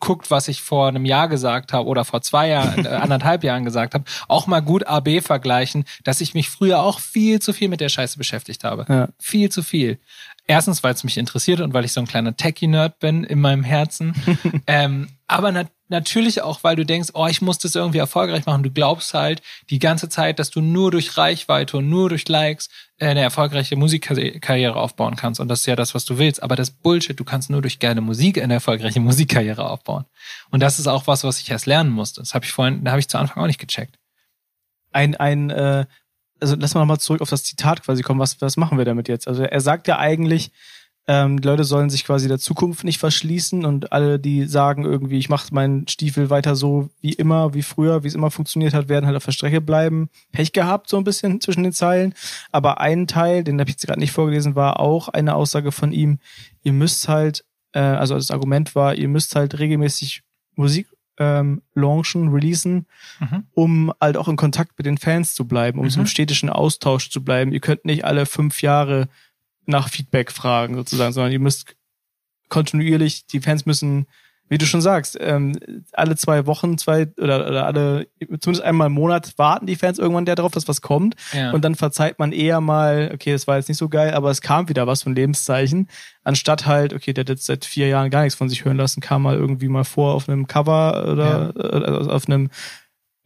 guckt, was ich vor einem Jahr gesagt habe oder vor zwei Jahren, äh, anderthalb Jahren gesagt habe, auch mal gut AB vergleichen, dass ich mich früher auch viel zu viel mit der Scheiße beschäftigt habe. Ja. Viel zu viel. Erstens, weil es mich interessiert und weil ich so ein kleiner Techie-Nerd bin in meinem Herzen. ähm, aber nat natürlich auch, weil du denkst, oh, ich muss das irgendwie erfolgreich machen. Du glaubst halt die ganze Zeit, dass du nur durch Reichweite und nur durch Likes äh, eine erfolgreiche Musikkarriere aufbauen kannst. Und das ist ja das, was du willst. Aber das Bullshit, du kannst nur durch geile Musik eine erfolgreiche Musikkarriere aufbauen. Und das ist auch was, was ich erst lernen musste. Das habe ich vorhin, da habe ich zu Anfang auch nicht gecheckt. ein, ein äh, also lass mal nochmal zurück auf das Zitat quasi kommen, was, was machen wir damit jetzt? Also er sagt ja eigentlich, ähm, die Leute sollen sich quasi der Zukunft nicht verschließen und alle, die sagen irgendwie, ich mache meinen Stiefel weiter so wie immer, wie früher, wie es immer funktioniert hat, werden halt auf der Strecke bleiben. Pech gehabt, so ein bisschen zwischen den Zeilen. Aber ein Teil, den habe ich jetzt gerade nicht vorgelesen, war auch eine Aussage von ihm, ihr müsst halt, äh, also das Argument war, ihr müsst halt regelmäßig Musik ähm, launchen, releasen, Mhm. um halt auch in Kontakt mit den Fans zu bleiben, um so Mhm. im städtischen Austausch zu bleiben. Ihr könnt nicht alle fünf Jahre nach Feedback fragen, sozusagen, sondern ihr müsst kontinuierlich, die Fans müssen, wie du schon sagst, ähm, alle zwei Wochen, zwei oder, oder alle, zumindest einmal im Monat warten die Fans irgendwann darauf, dass was kommt. Ja. Und dann verzeiht man eher mal, okay, das war jetzt nicht so geil, aber es kam wieder was von Lebenszeichen. Anstatt halt, okay, der hat jetzt seit vier Jahren gar nichts von sich hören lassen, kam mal irgendwie mal vor auf einem Cover oder äh, also auf einem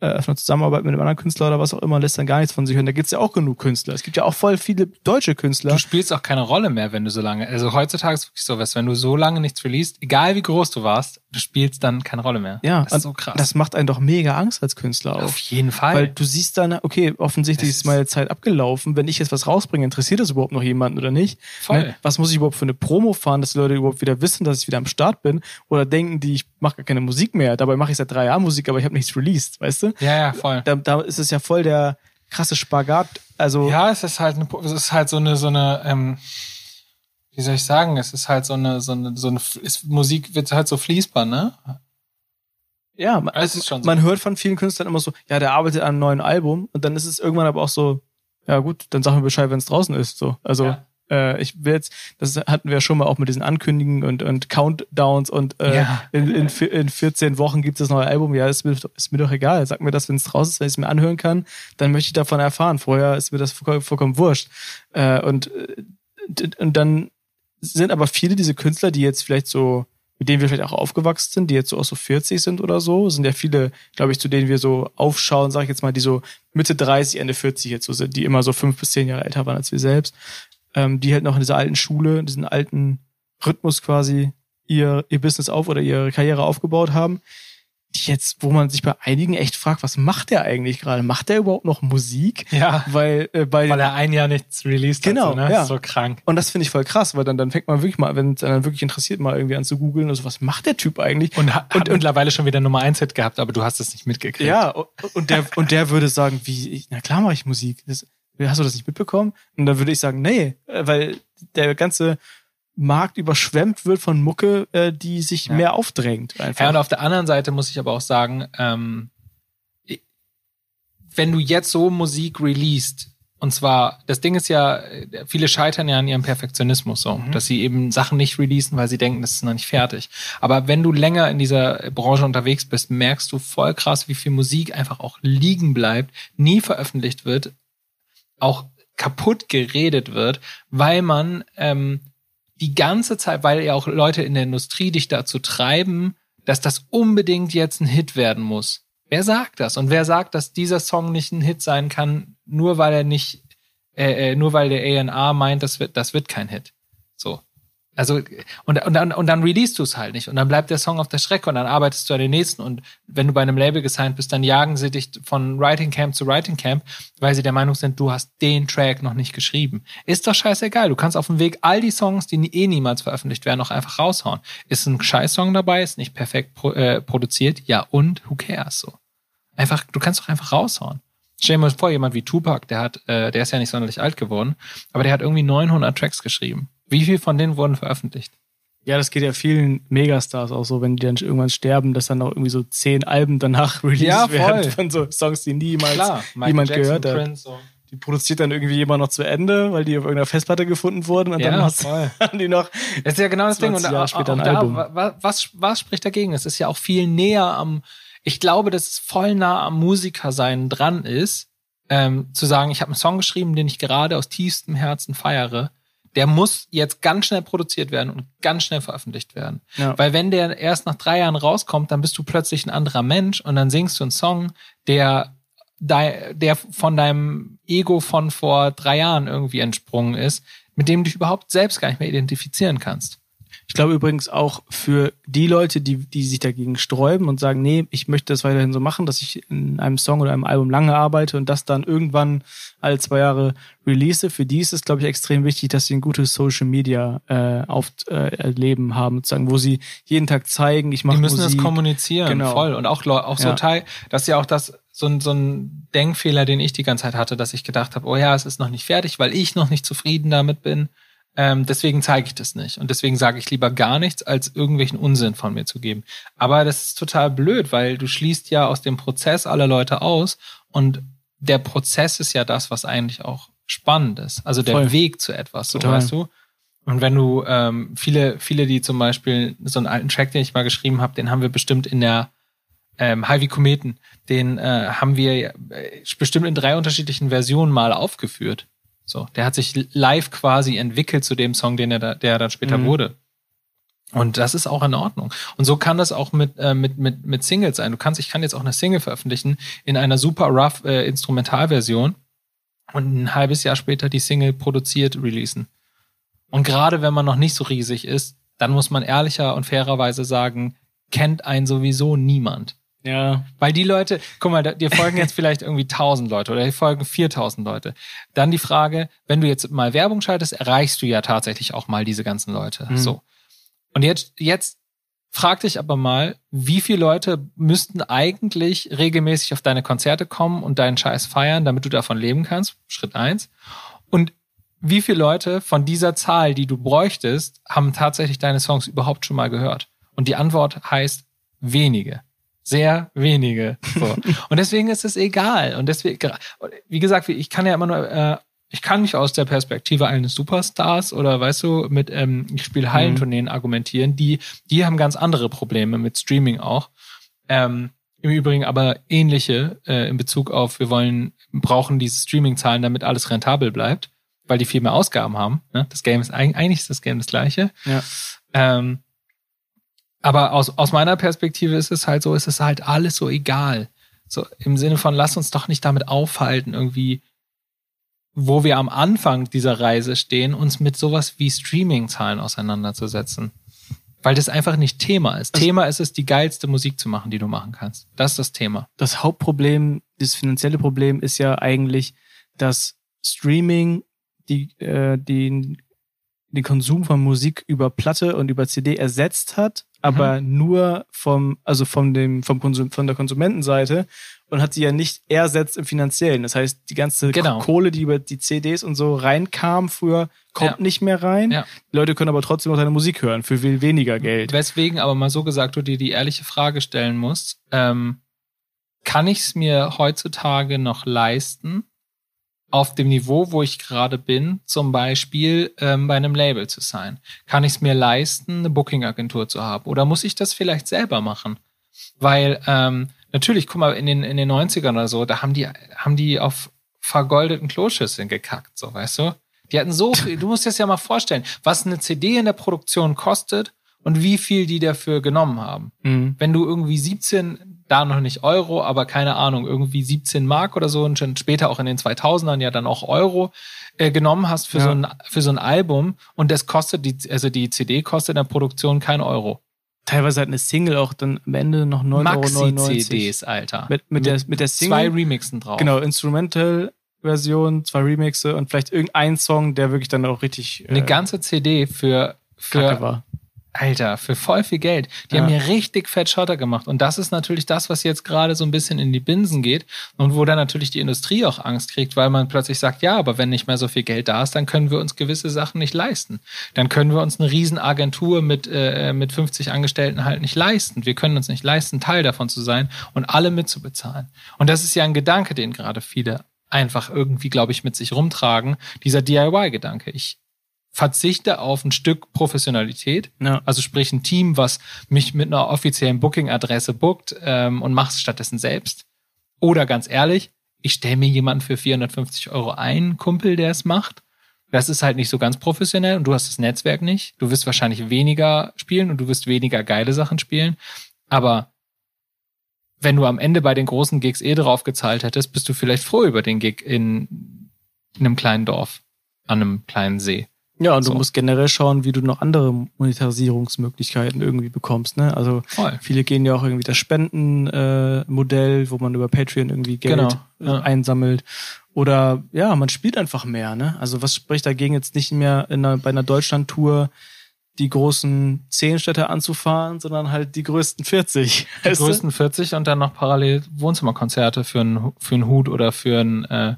äh, auf einer Zusammenarbeit mit einem anderen Künstler oder was auch immer, lässt dann gar nichts von sich hören. Da gibt's ja auch genug Künstler. Es gibt ja auch voll viele deutsche Künstler. Du spielst auch keine Rolle mehr, wenn du so lange. Also heutzutage ist wirklich so was, wenn du so lange nichts released, egal wie groß du warst, du spielst dann keine Rolle mehr. Ja, das ist so krass. Das macht einen doch mega Angst als Künstler auch. auf jeden Fall. Weil du siehst dann, okay, offensichtlich Das ist meine Zeit abgelaufen. Wenn ich jetzt was rausbringe, interessiert das überhaupt noch jemanden oder nicht? Voll. Ne? Was muss ich überhaupt für eine Promo fahren, dass die Leute überhaupt wieder wissen, dass ich wieder am Start bin? Oder denken die, ich mache gar keine Musik mehr. Dabei mache ich seit drei Jahren Musik, aber ich habe nichts released, weißt du? Ja, ja, voll. Da, da ist es ja voll der krasse Spagat. Also, Ja, es ist halt eine, es ist halt so eine, so eine, ähm, wie soll ich sagen, es ist halt so eine, so eine, so eine, ist, Musik wird halt so fließbar, ne? ja man, Es ist schon so. man hört von vielen Künstlern immer so, ja, der arbeitet an einem neuen Album und dann ist es irgendwann aber auch so, ja gut, dann sag mir Bescheid, wenn es draußen ist. So, also Ja. Äh, ich will jetzt, das hatten wir schon mal auch mit diesen Ankündigungen und, und Countdowns und äh, Ja. in, in, in 14 Wochen gibt es das neue Album. Ja, ist mir, doch- ist mir doch egal. Sag mir das, wenn es draußen ist, wenn ich es mir anhören kann, dann möchte ich davon erfahren. Vorher ist mir das vollkommen, vollkommen wurscht. Äh, und, und dann sind aber viele diese Künstler, die jetzt vielleicht so, mit denen wir vielleicht auch aufgewachsen sind, die jetzt so auch so 40 sind oder so, sind ja viele, glaube ich, zu denen wir so aufschauen, sage ich jetzt mal, die so Mitte 30, Ende 40 jetzt so sind, die immer so fünf bis zehn Jahre älter waren als wir selbst, ähm, die halt noch in dieser alten Schule, in diesem alten Rhythmus quasi ihr, ihr Business auf oder ihre Karriere aufgebaut haben, die jetzt, wo man sich bei einigen echt fragt, was macht der eigentlich gerade? Macht der überhaupt noch Musik? Ja. Weil äh, bei Weil er ein Jahr nichts released Genau, hat, so, ne? ja. So krank. und das finde ich voll krass, weil dann, dann fängt man wirklich mal, wenn es dann wirklich interessiert, mal irgendwie an zu googeln, also was macht der Typ eigentlich? Und hat, hat mittlerweile schon wieder Nummer 1 Hit gehabt, aber du hast es nicht mitgekriegt. Ja, und- und der, und der würde sagen, wie, na klar mache ich Musik. Das, hast du das nicht mitbekommen? Und dann würde ich sagen, nee, äh, weil der ganze Markt überschwemmt wird von Mucke, äh, die sich Ja. mehr aufdrängt. Einfach. Ja, und auf der anderen Seite muss ich aber auch sagen, ähm, wenn du jetzt so Musik releast, Und zwar, das Ding ist ja, viele scheitern ja an ihrem Perfektionismus so, mhm. dass sie eben Sachen nicht releasen, weil sie denken, das ist noch nicht fertig. Aber wenn du länger in dieser Branche unterwegs bist, merkst du voll krass, wie viel Musik einfach auch liegen bleibt, nie veröffentlicht wird, auch kaputt geredet wird, weil man ähm, die ganze Zeit, weil ja auch Leute in der Industrie dich dazu treiben, dass das unbedingt jetzt ein Hit werden muss. Wer sagt das? Und wer sagt, dass dieser Song nicht ein Hit sein kann, nur weil er nicht, äh, äh nur weil der A&R meint, das wird, das wird kein Hit. So. Also, und, und, dann, und dann release du es halt nicht. Und dann bleibt der Song auf der Strecke und dann arbeitest du an den nächsten. Und wenn du bei einem Label gesigned bist, dann jagen sie dich von Writing Camp zu Writing Camp, weil sie der Meinung sind, du hast den Track noch nicht geschrieben. Ist doch scheißegal. Du kannst auf dem Weg all die Songs, die eh niemals veröffentlicht werden, noch einfach raushauen. Ist ein Scheiß-Song dabei, ist nicht perfekt pro, äh, produziert, ja und, who cares, so. Einfach, du kannst doch einfach raushauen. Stell dir mal vor, jemand wie Tupac, der hat, äh, der ist ja nicht sonderlich alt geworden, aber der hat irgendwie 900 Tracks geschrieben. Wie viel von denen wurden veröffentlicht? Ja, das geht ja vielen Megastars auch so, wenn die dann irgendwann sterben, dass dann auch irgendwie so zehn Alben danach released ja, werden von so Songs, die niemals Klar, niemand Jackson, gehört hat. Prince, so. Die produziert dann irgendwie jemand noch zu Ende, weil die auf irgendeiner Festplatte gefunden wurden und ja, dann hast, haben die noch. Das ist ja genau das Ding. Und Jahre später ein da, Album. Was, was spricht dagegen? Es ist ja auch viel näher am, ich glaube, dass es voll nah am Musikersein dran ist, ähm, zu sagen, ich habe einen Song geschrieben, den ich gerade aus tiefstem Herzen feiere der muss jetzt ganz schnell produziert werden und ganz schnell veröffentlicht werden. Ja. Weil wenn der erst nach drei Jahren rauskommt, dann bist du plötzlich ein anderer Mensch und dann singst du einen Song, der, der von deinem Ego von vor drei Jahren irgendwie entsprungen ist, mit dem du dich überhaupt selbst gar nicht mehr identifizieren kannst. Ich glaube übrigens auch für die Leute, die, die sich dagegen sträuben und sagen, nee, ich möchte das weiterhin so machen, dass ich in einem Song oder einem Album lange arbeite und das dann irgendwann alle zwei Jahre release. Für die ist es, glaube ich, extrem wichtig, dass sie ein gutes Social Media äh, auf äh, Leben haben, sozusagen, wo sie jeden Tag zeigen, ich mache Die müssen Musik. das kommunizieren, genau. voll. Und auch, auch so ja. Teil, das ist ja auch das, so ein, so ein Denkfehler, den ich die ganze Zeit hatte, dass ich gedacht habe, oh ja, es ist noch nicht fertig, weil ich noch nicht zufrieden damit bin. Ähm, deswegen zeige ich das nicht. Und deswegen sage ich lieber gar nichts, als irgendwelchen Unsinn von mir zu geben. Aber das ist total blöd, weil du schließt ja aus dem Prozess alle Leute aus und der Prozess ist ja das, was eigentlich auch spannend ist. Also der Voll. Weg zu etwas, so, weißt du? Und wenn du ähm, viele, viele, die zum Beispiel so einen alten Track, den ich mal geschrieben habe, den haben wir bestimmt in der ähm, High wie Kometen, den äh, haben wir äh, bestimmt in drei unterschiedlichen Versionen mal aufgeführt. So, der hat sich live quasi entwickelt zu dem Song, den er da, der dann später mhm. wurde. Und das ist auch in Ordnung. Und so kann das auch mit, äh, mit, mit, mit Singles sein. Du kannst, ich kann jetzt auch eine Single veröffentlichen in einer super rough äh, Instrumentalversion und ein halbes Jahr später die Single produziert releasen. Und gerade wenn man noch nicht so riesig ist, dann muss man ehrlicher und fairerweise sagen, kennt einen sowieso niemand. Ja. Weil die Leute, guck mal, dir folgen jetzt vielleicht irgendwie tausend Leute oder dir folgen viertausend Leute. Dann die Frage, wenn du jetzt mal Werbung schaltest, erreichst du ja tatsächlich auch mal diese ganzen Leute. Mhm. So. Und jetzt, jetzt frag dich aber mal, wie viele Leute müssten eigentlich regelmäßig auf deine Konzerte kommen und deinen Scheiß feiern, damit du davon leben kannst? Schritt eins. Und wie viele Leute von dieser Zahl, die du bräuchtest, haben tatsächlich deine Songs überhaupt schon mal gehört? Und die Antwort heißt wenige sehr wenige. So. und deswegen ist es egal. Und deswegen, wie gesagt, ich kann ja immer nur, äh, ich kann nicht aus der Perspektive eines Superstars oder weißt du, mit ähm, ich spiele Hallentourneen mhm. argumentieren. Die, die haben ganz andere Probleme mit Streaming auch. Ähm, Im Übrigen aber ähnliche äh, in Bezug auf, wir wollen, brauchen diese Streaming-Zahlen, damit alles rentabel bleibt, weil die viel mehr Ausgaben haben. Ne? Das Game ist eigentlich ist das Game das gleiche. Ja. Ähm, aber aus, aus meiner Perspektive ist es halt so, ist es halt alles so egal. So im Sinne von, lass uns doch nicht damit aufhalten, irgendwie, wo wir am Anfang dieser Reise stehen, uns mit sowas wie Streaming-Zahlen auseinanderzusetzen. Weil das einfach nicht Thema ist. Das Thema ist es, die geilste Musik zu machen, die du machen kannst. Das ist das Thema. Das Hauptproblem, das finanzielle Problem ist ja eigentlich, dass Streaming die, äh, den, den Konsum von Musik über Platte und über CD ersetzt hat aber mhm. nur vom, also von dem, vom Konsum, von der Konsumentenseite und hat sie ja nicht ersetzt im finanziellen. Das heißt, die ganze genau. Kohle, die über die CDs und so reinkam früher, kommt ja. nicht mehr rein. Ja. Die Leute können aber trotzdem noch deine Musik hören für viel weniger Geld. Weswegen aber mal so gesagt, du dir die ehrliche Frage stellen musst, ähm, kann ich es mir heutzutage noch leisten, auf dem Niveau, wo ich gerade bin, zum Beispiel ähm, bei einem Label zu sein? Kann ich es mir leisten, eine Booking-Agentur zu haben? Oder muss ich das vielleicht selber machen? Weil ähm, natürlich, guck mal, in den, in den 90ern oder so, da haben die, haben die auf vergoldeten Kloschüsseln gekackt, so weißt du? Die hatten so viel, du musst dir das ja mal vorstellen, was eine CD in der Produktion kostet und wie viel die dafür genommen haben. Mhm. Wenn du irgendwie 17, da noch nicht Euro, aber keine Ahnung, irgendwie 17 Mark oder so und schon später auch in den 2000ern ja dann auch Euro äh, genommen hast für Ja. so ein für so ein Album und das kostet die also die CD kostet in der Produktion kein Euro. Teilweise hat eine Single auch dann am Ende noch 9,99 Euro. Maxi-CDs, Alter. Mit, mit, der, mit der zwei Single. Remixen drauf. Genau, Instrumental-Version, zwei Remixe und vielleicht irgendein Song, der wirklich dann auch richtig Eine äh, ganze CD für für. Alter, für voll viel Geld. Die Ja. haben hier richtig fett Schotter gemacht. Und das ist natürlich das, was jetzt gerade so ein bisschen in die Binsen geht und wo dann natürlich die Industrie auch Angst kriegt, weil man plötzlich sagt, ja, aber wenn nicht mehr so viel Geld da ist, dann können wir uns gewisse Sachen nicht leisten. Dann können wir uns eine Riesenagentur mit, äh, mit 50 Angestellten halt nicht leisten. Wir können uns nicht leisten, Teil davon zu sein und alle mitzubezahlen. Und das ist ja ein Gedanke, den gerade viele einfach irgendwie, glaube ich, mit sich rumtragen. Dieser DIY-Gedanke. Ich verzichte auf ein Stück Professionalität, Ja. also sprich ein Team, was mich mit einer offiziellen Booking-Adresse bookt ähm, und macht es stattdessen selbst. Oder ganz ehrlich, ich stelle mir jemanden für 450 Euro ein, Kumpel, der es macht. Das ist halt nicht so ganz professionell und du hast das Netzwerk nicht. Du wirst wahrscheinlich weniger spielen und du wirst weniger geile Sachen spielen. Aber wenn du am Ende bei den großen Gigs eh drauf gezahlt hättest, bist du vielleicht froh über den Gig in, in einem kleinen Dorf, an einem kleinen See. Ja, und So. du musst generell schauen, wie du noch andere Monetarisierungsmöglichkeiten irgendwie bekommst. Ne? Also Voll. viele gehen ja auch irgendwie das Spendenmodell, äh, wo man über Patreon irgendwie Geld Genau, äh, ja. einsammelt. Oder ja, man spielt einfach mehr. Ne? Also was spricht dagegen jetzt nicht mehr in einer, bei einer Deutschland-Tour die großen zehn Städte anzufahren, sondern halt die größten 40. Die größten 40 und dann noch parallel Wohnzimmerkonzerte für einen für einen Hut oder für einen äh,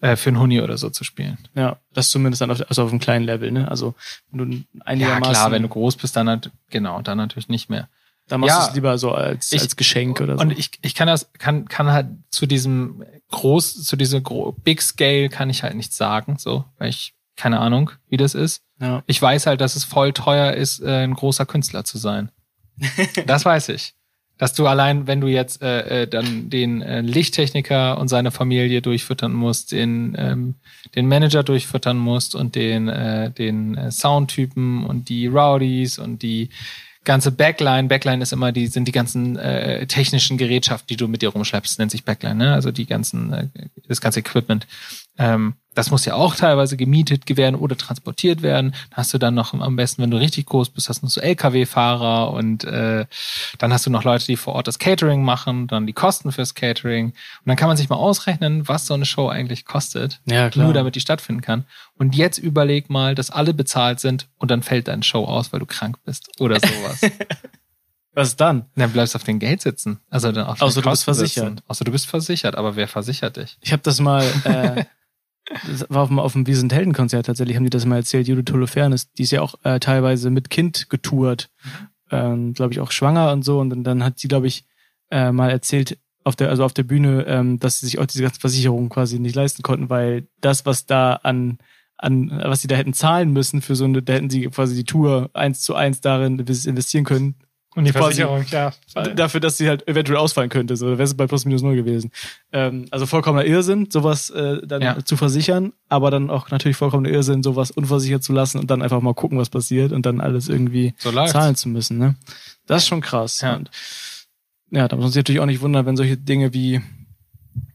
äh, für einen Huni oder so zu spielen. Ja, das zumindest dann auf, also auf einem kleinen Level. Ne? Also wenn du Ja, einigermaßen, klar, wenn du groß bist, dann halt, genau, dann natürlich nicht mehr. dann machst Ja. du es lieber so als, Ich- als Geschenk oder so. Und ich, ich kann das, kann, kann halt zu diesem groß, zu dieser gro Big Scale kann ich halt nichts sagen, so, weil ich keine Ahnung, wie das ist. ja. Ich weiß halt, dass es voll teuer ist, äh, ein großer Künstler zu sein. das weiß ich. Dass du allein, wenn du jetzt äh, äh, dann den äh, Lichttechniker und seine Familie durchfüttern musst, den, ähm, den Manager durchfüttern musst und den, äh, den äh, Soundtypen und die Rowdies und die ganze Backline. Backline ist immer die, sind die ganzen äh, technischen Gerätschaften, die du mit dir rumschleppst, nennt sich Backline, ne? Also die ganzen, äh, das ganze Equipment. Ähm, das muss ja auch teilweise gemietet werden oder transportiert werden. Da hast du dann noch am besten, wenn du richtig groß bist, hast du noch so LKW-Fahrer und äh, dann hast du noch Leute, die vor Ort das Catering machen, dann die Kosten fürs Catering. Und dann kann man sich mal ausrechnen, was so eine Show eigentlich kostet, Ja, klar. nur damit die stattfinden kann. Und jetzt überleg mal, dass alle bezahlt sind und dann fällt deine Show aus, weil du krank bist oder sowas. Was dann? dann bleibst du auf dem Geld sitzen. Also dann auf Außer du bist versichert. Sitzen. Außer du bist versichert, aber wer versichert dich? Ich habe das mal, äh, das war auf dem, auf dem Wir sind Helden-Konzert tatsächlich, haben die das mal erzählt. Judith Holofernes, die ist ja auch äh, teilweise mit Kind getourt, ähm, glaube ich auch schwanger und so. Und dann, dann hat sie, glaube ich, äh, mal erzählt, auf der, also auf der Bühne, ähm, dass sie sich auch diese ganzen Versicherungen quasi nicht leisten konnten, weil das, was da an an was sie da hätten zahlen müssen für so eine, da hätten sie quasi die Tour eins zu eins darin investieren können, Und die Quasi- ja. Dafür, dass sie halt eventuell ausfallen könnte. So, wäre es bei plus minus null gewesen. Ähm, also vollkommener Irrsinn, sowas äh, dann Ja. zu versichern, aber dann auch natürlich vollkommener Irrsinn, sowas unversichert zu lassen und dann einfach mal gucken, was passiert und dann alles irgendwie So zahlen zu müssen. Ne? Das ist schon krass. Ja. Und, ja, da muss man sich natürlich auch nicht wundern, wenn solche Dinge wie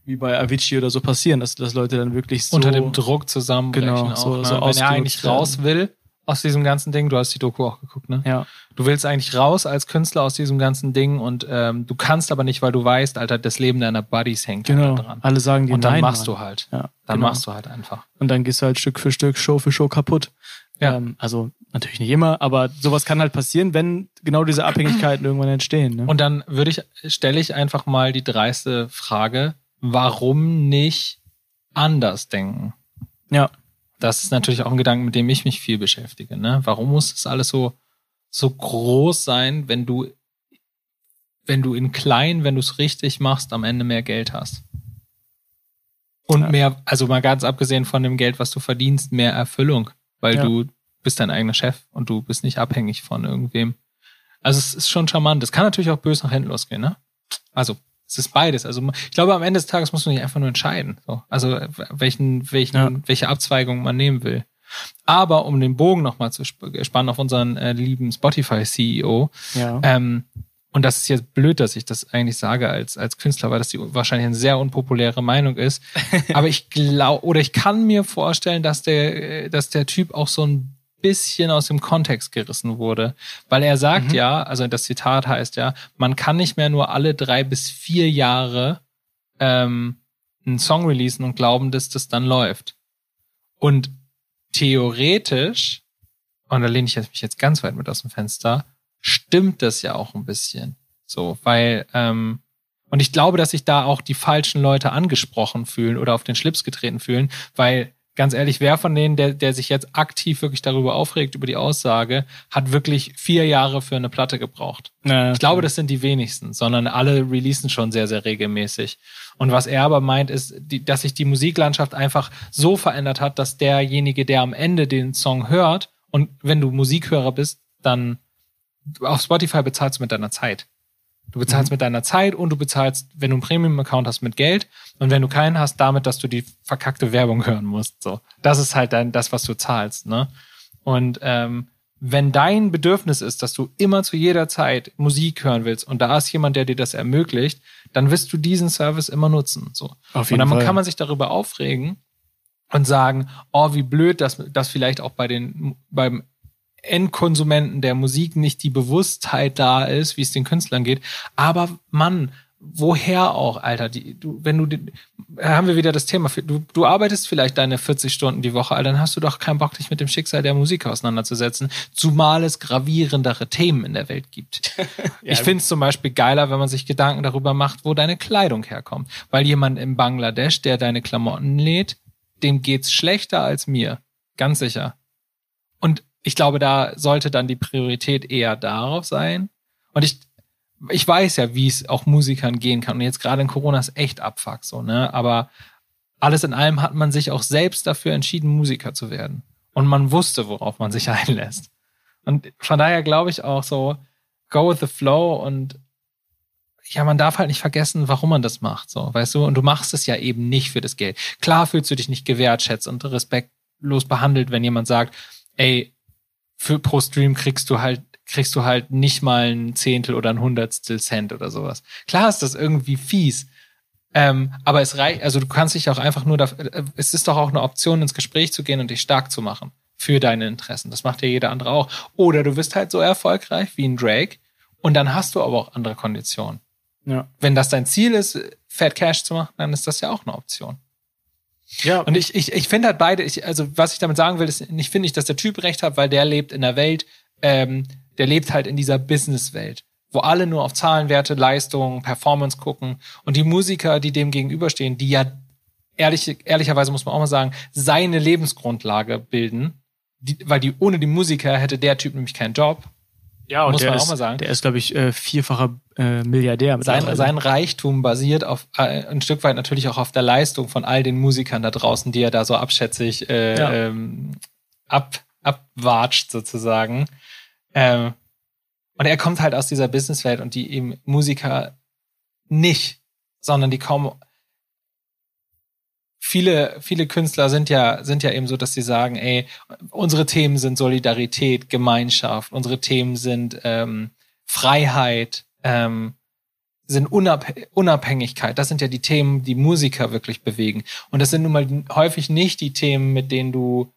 wie bei Avicii oder so passieren, dass, dass Leute dann wirklich so Unter dem Druck zusammenbrechen Genau, auch, so- ne? so Wenn er eigentlich werden. raus will aus diesem ganzen Ding, du hast die Doku auch geguckt, ne? ja, Du willst eigentlich raus als Künstler aus diesem ganzen Ding und ähm, du kannst aber nicht, weil du weißt, Alter, das Leben deiner Buddies hängt genau. da dran. Alle sagen dir Und dann nein. machst Mann. du halt. Ja, Dann genau. machst du halt einfach. Und dann gehst du halt Stück für Stück, Show für Show kaputt. Ja. Ähm, also natürlich nicht immer, aber sowas kann halt passieren, wenn genau diese Abhängigkeiten irgendwann entstehen. Ne? Und dann würde ich, stelle ich einfach mal die dreiste Frage, warum nicht anders denken? ja, Das ist natürlich auch ein Gedanke, mit dem ich mich viel beschäftige. Ne? Warum muss das alles so, so groß sein, wenn du, wenn du in klein, wenn du es richtig machst, am Ende mehr Geld hast? Und Ja. mehr, also mal ganz abgesehen von dem Geld, was du verdienst, mehr Erfüllung, weil Ja. du bist dein eigener Chef und du bist nicht abhängig von irgendwem. Also es ist schon charmant. Es kann natürlich auch böse nach hinten losgehen, ne? Also es ist beides. Also ich glaube, am Ende des Tages muss man sich einfach nur entscheiden. So. Also welchen, welchen, Ja. welche Abzweigung man nehmen will. Aber um den Bogen nochmal zu sp- spannen auf unseren äh, lieben Spotify-CEO, Ja. ähm, und das ist jetzt blöd, dass ich das eigentlich sage als, als Künstler, weil das die wahrscheinlich eine sehr unpopuläre Meinung ist. Aber ich glaube, oder ich kann mir vorstellen, dass der, äh, dass der Typ auch so ein bisschen aus dem Kontext gerissen wurde. Weil er sagt Mhm. ja, also das Zitat heißt ja, man kann nicht mehr nur alle drei bis vier Jahre ähm, einen Song releasen und glauben, dass das dann läuft. Und theoretisch, und da lehne ich mich jetzt ganz weit mit aus dem Fenster, stimmt das ja auch ein bisschen. So, weil, ähm, und ich glaube, dass sich da auch die falschen Leute angesprochen fühlen oder auf den Schlips getreten fühlen, weil ganz ehrlich, wer von denen, der, der sich jetzt aktiv wirklich darüber aufregt, über die Aussage, hat wirklich vier Jahre für eine Platte gebraucht. Ja, Ich glaube, das sind die wenigsten, sondern alle releasen schon sehr, sehr regelmäßig. Und was er aber meint, ist, die, dass sich die Musiklandschaft einfach so verändert hat, dass derjenige, der am Ende den Song hört, und wenn du Musikhörer bist, dann auf Spotify bezahlst du mit deiner Zeit. Du bezahlst mit deiner Zeit und du bezahlst, wenn du einen Premium-Account hast, mit Geld. Und wenn du keinen hast, damit, dass du die verkackte Werbung hören musst. So, das ist halt dann das, was du zahlst. Ne? Und ähm, wenn dein Bedürfnis ist, dass du immer zu jeder Zeit Musik hören willst und da ist jemand, der dir das ermöglicht, dann wirst du diesen Service immer nutzen. So. Auf Und jeden dann Fall. kann man sich darüber aufregen und sagen, oh, wie blöd, dass, dass vielleicht auch bei den, beim Endkonsumenten der Musik nicht die Bewusstheit da ist, wie es den Künstlern geht. Aber Mann, woher auch, Alter? Die, du, wenn du, den- haben wir wieder das Thema. Du, du arbeitest vielleicht deine 40 Stunden die Woche, Alter, dann hast du doch keinen Bock, dich mit dem Schicksal der Musiker auseinanderzusetzen, zumal es gravierendere Themen in der Welt gibt. ich finde es zum Beispiel geiler, wenn man sich Gedanken darüber macht, wo deine Kleidung herkommt. Weil jemand in Bangladesch, der deine Klamotten lädt, dem geht's schlechter als mir. Ganz sicher. Und ich glaube, da sollte dann die Priorität eher darauf sein. Und ich, ich weiß ja, wie es auch Musikern gehen kann. Und jetzt gerade in Corona ist echt Abfuck so, ne? Aber alles in allem hat man sich auch selbst dafür entschieden, Musiker zu werden. Und man wusste, worauf man sich einlässt. Und von daher glaube ich auch so, go with the flow und ja, man darf halt nicht vergessen, warum man das macht, so, weißt du? Und du machst es ja eben nicht für das Geld. Klar fühlst du dich nicht gewertschätzt und respektlos behandelt, wenn jemand sagt, ey, für pro Stream kriegst du halt kriegst du halt nicht mal ein Zehntel oder ein Hundertstel Cent oder sowas. Klar ist das irgendwie fies, ähm, aber es reicht, also du kannst dich auch einfach nur, dafür, äh, es ist doch auch eine Option, ins Gespräch zu gehen und dich stark zu machen für deine Interessen. Das macht ja jeder andere auch. Oder du wirst halt so erfolgreich wie ein Drake und dann hast du aber auch andere Konditionen. Ja. Wenn das dein Ziel ist, Fat Cash zu machen, dann ist das ja auch eine Option. Ja, Und ich, ich, ich finde halt beide, ich, also was ich damit sagen will, ist, ich finde nicht, dass der Typ recht hat, weil der lebt in der Welt, ähm, der lebt halt in dieser Businesswelt, wo alle nur auf Zahlenwerte, Leistungen, Performance gucken und die Musiker, die dem gegenüberstehen, die ja ehrlich, ehrlicherweise muss man auch mal sagen, seine Lebensgrundlage bilden, die, weil die ohne die Musiker hätte der Typ nämlich keinen Job. Ja und muss der man auch ist, mal sagen. Der ist, glaube ich, äh, vierfacher äh, Milliardär. Sein, sein Reichtum basiert auf äh, ein Stück weit natürlich auch auf der Leistung von all den Musikern da draußen, die er da so abschätzig äh, Ja. ähm, ab, abwatscht sozusagen. Ähm, und er kommt halt aus dieser Businesswelt und die eben Musiker nicht, sondern die kommen. Viele, viele Künstler sind ja, sind ja eben so, dass sie sagen, ey, unsere Themen sind Solidarität, Gemeinschaft, unsere Themen sind ähm, Freiheit, ähm, sind Unab Unabhängigkeit. Das sind ja die Themen, die Musiker wirklich bewegen. Und das sind nun mal häufig nicht die Themen, mit denen du,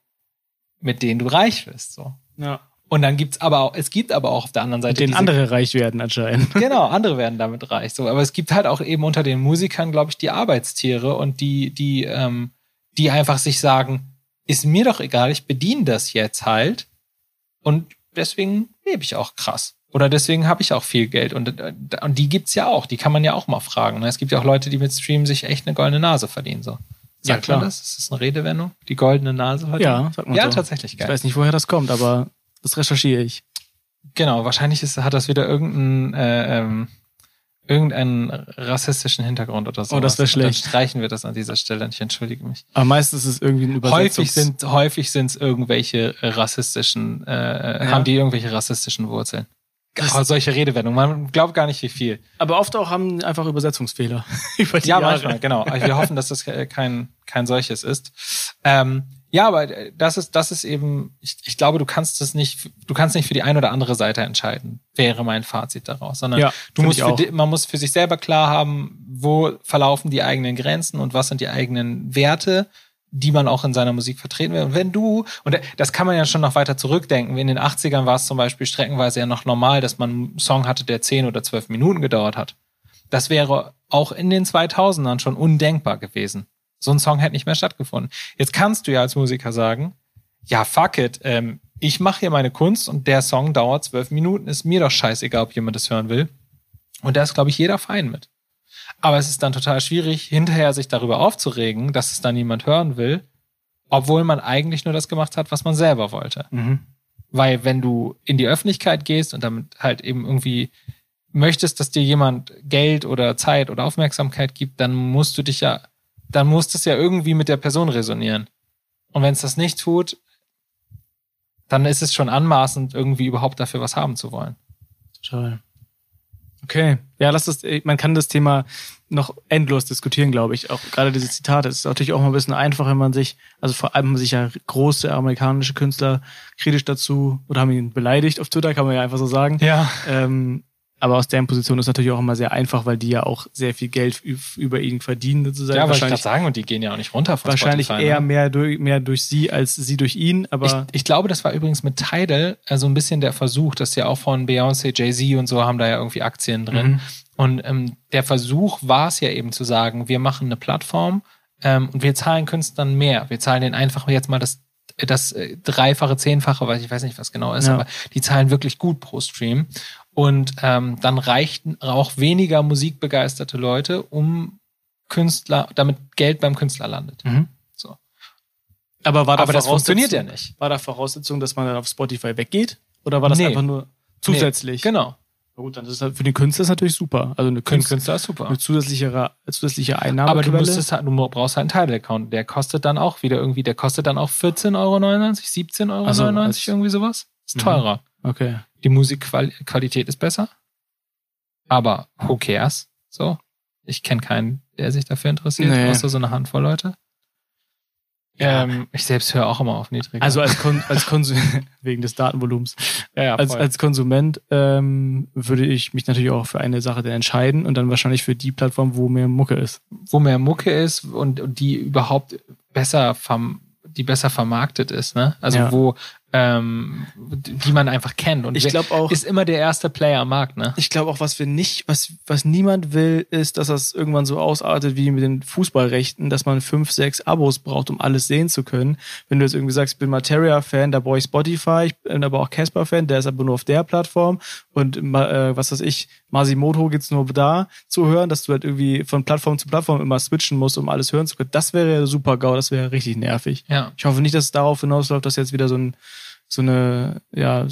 mit denen du reich wirst. So. ja. Und dann gibt's aber auch, es gibt aber auch auf der anderen Seite diese- andere reich werden anscheinend. Genau, andere werden damit reich. So, aber es gibt halt auch eben unter den Musikern, glaube ich, die Arbeitstiere und die, die, ähm, die einfach sich sagen, ist mir doch egal, ich bediene das jetzt halt und deswegen lebe ich auch krass. Oder deswegen habe ich auch viel Geld. Und, äh, und die gibt's ja auch, die kann man ja auch mal fragen. ne? Es gibt ja auch Leute, die mit Stream sich echt eine goldene Nase verdienen. So. Ja, Sagt klar. man das? Ist das eine Redewendung? Die goldene Nase verdienen? Ja, sagt man Ja, so. tatsächlich Ich geil. weiß nicht, woher das kommt, aber das recherchiere ich. Genau, wahrscheinlich ist, hat das wieder irgendein, äh, ähm, irgendeinen rassistischen Hintergrund oder so. Oh, das wär schlecht. Dann streichen wir das an dieser Stelle. Ich entschuldige mich. Aber meistens ist es irgendwie ein Übersetzungs... Häufig sind häufig sind es irgendwelche rassistischen, äh, Ja. haben die irgendwelche rassistischen Wurzeln. Oh, solche Redewendungen. Man glaubt gar nicht, wie viel. Aber oft auch haben einfach Übersetzungsfehler. Über die Ja, Jahre. manchmal, genau. Wir hoffen, dass das äh, kein, kein solches ist. Ähm, ja, aber äh, das ist, das ist eben, ich, ich glaube, du kannst das nicht, du kannst nicht für die eine oder andere Seite entscheiden, wäre mein Fazit daraus, sondern Ja, du musst für man muss für sich selber klar haben, wo verlaufen die eigenen Grenzen und was sind die eigenen Werte, die man auch in seiner Musik vertreten will. Und wenn du, und das kann man ja schon noch weiter zurückdenken, in den 80ern war es zum Beispiel streckenweise ja noch normal, dass man einen Song hatte, der 10 oder 12 Minuten gedauert hat. Das wäre auch in den 2000ern schon undenkbar gewesen. So ein Song hätte nicht mehr stattgefunden. Jetzt kannst du ja als Musiker sagen, ja, fuck it, ähm, ich mache hier meine Kunst und der Song dauert zwölf Minuten, ist mir doch scheißegal, ob jemand das hören will. Und da ist, glaube ich, jeder fein mit. Aber es ist dann total schwierig, hinterher sich darüber aufzuregen, dass es dann niemand hören will, obwohl man eigentlich nur das gemacht hat, was man selber wollte. Mhm. Weil wenn du in die Öffentlichkeit gehst und damit halt eben irgendwie möchtest, dass dir jemand Geld oder Zeit oder Aufmerksamkeit gibt, dann musst du dich ja, dann muss das ja irgendwie mit der Person resonieren. Und wenn es das nicht tut, dann ist es schon anmaßend, irgendwie überhaupt dafür was haben zu wollen. Total. Okay. Ja, lass das, man kann das Thema noch endlos diskutieren, glaube ich. Auch gerade diese Zitate. Es ist natürlich auch mal ein bisschen einfach, wenn man sich, also vor allem haben sich ja große amerikanische Künstler kritisch dazu oder haben ihn beleidigt auf Twitter, kann man ja einfach so sagen. Ja. Ähm, aber aus deren Position ist natürlich auch immer sehr einfach, weil die ja auch sehr viel Geld üb- über ihn verdienen, sozusagen. Ja, wollte ich wahrscheinlich sagen, und die gehen ja auch nicht runter von wahrscheinlich Spotify, eher ne? mehr durch, mehr durch sie als sie durch ihn, aber Ich, ich glaube, das war übrigens mit Tidal äh, so ein bisschen der Versuch, das ist ja auch von Beyoncé, Jay-Z und so haben da ja irgendwie Aktien drin. Mhm. Und ähm, der Versuch war es ja eben zu sagen, wir machen eine Plattform ähm, und wir zahlen Künstlern mehr. Wir zahlen denen einfach jetzt mal das, das äh, dreifache, zehnfache, weil ich weiß nicht, was genau ist, Ja. aber die zahlen wirklich gut pro Stream. Und ähm, dann reichten auch weniger musikbegeisterte Leute, um Künstler, damit Geld beim Künstler landet. Mhm. So. aber war da Aber das funktioniert ja nicht. War da Voraussetzung, dass man dann auf Spotify weggeht? Oder war das Nee. einfach nur zusätzlich? Genau. Na gut, dann ist das für den Künstler ist natürlich super. Also eine, Künstler, Künstler ist super. eine zusätzliche, zusätzliche Aber Einnahmequelle. du müsstest halt, du brauchst halt einen Tidal-Account. Der kostet dann auch wieder irgendwie, der kostet dann auch 14,99 Euro, 17,99 Euro, Also, als- irgendwie sowas. Ist Mhm. teurer. Okay. Die Musikqualität ist besser. Aber who cares? So. Ich kenne keinen, der sich dafür interessiert, Nee. außer so eine Handvoll Leute. Ja. Ähm, ich selbst höre auch immer auf niedrig. Also als, Kon als Konsument, wegen des Datenvolumens. ja, ja, Als, als Konsument ähm, würde ich mich natürlich auch für eine Sache dann entscheiden und dann wahrscheinlich für die Plattform, wo mehr Mucke ist. wo mehr Mucke ist und, und die überhaupt besser die besser vermarktet ist, ne? Also Ja. wo ähm, die man einfach kennt. Und Ich glaube auch, ist immer der erste Player am Markt, ne? ich glaube auch, was wir nicht, was, was niemand will, ist, dass das irgendwann so ausartet wie mit den Fußballrechten, dass man fünf, sechs Abos braucht, um alles sehen zu können. Wenn du jetzt irgendwie sagst, ich bin Materia-Fan, da brauche ich Spotify, ich bin aber auch Casper-Fan, der ist aber nur auf der Plattform und äh, was weiß ich, Masimoto gibt's nur da zu hören, dass du halt irgendwie von Plattform zu Plattform immer switchen musst, um alles hören zu können. Das wäre ja super GAU, das wäre richtig nervig. Ja. Ich hoffe nicht, dass es darauf hinausläuft, dass jetzt wieder so ein, so eine, ja,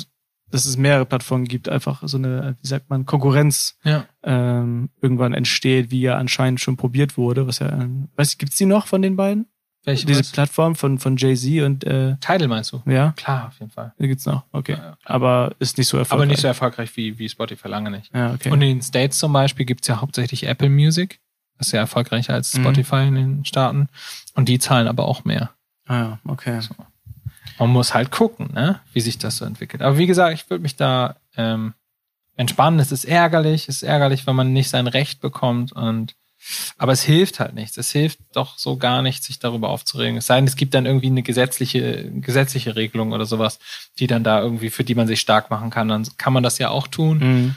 dass es mehrere Plattformen gibt, einfach so eine, wie sagt man, Konkurrenz Ja. ähm, irgendwann entsteht, wie ja anscheinend schon probiert wurde. Was ja, ähm, weiß ich, gibt's die noch von den beiden? Welche Diese was? Plattform von von Jay Z und äh, Tidal meinst du? ja, Klar, auf jeden Fall. die gibt's noch. Okay, Ja, ja, aber ist nicht so erfolgreich. Aber nicht so erfolgreich wie, wie Spotify lange nicht. Ja, okay. Und in den States zum Beispiel gibt's ja hauptsächlich Apple Music. Das ist ja erfolgreicher als Mhm. Spotify in den Staaten. Und die zahlen aber auch mehr. ah, ja, okay. Man muss halt gucken, ne, wie sich das so entwickelt. Aber wie gesagt, ich würde mich da ähm, entspannen. Es ist ärgerlich, es ist ärgerlich, wenn man nicht sein Recht bekommt und aber es hilft halt nichts. Es hilft doch so gar nicht, sich darüber aufzuregen. Es sei denn, es gibt dann irgendwie eine gesetzliche, gesetzliche Regelung oder sowas, die dann da irgendwie, für die man sich stark machen kann. Dann kann man das ja auch tun. Mhm.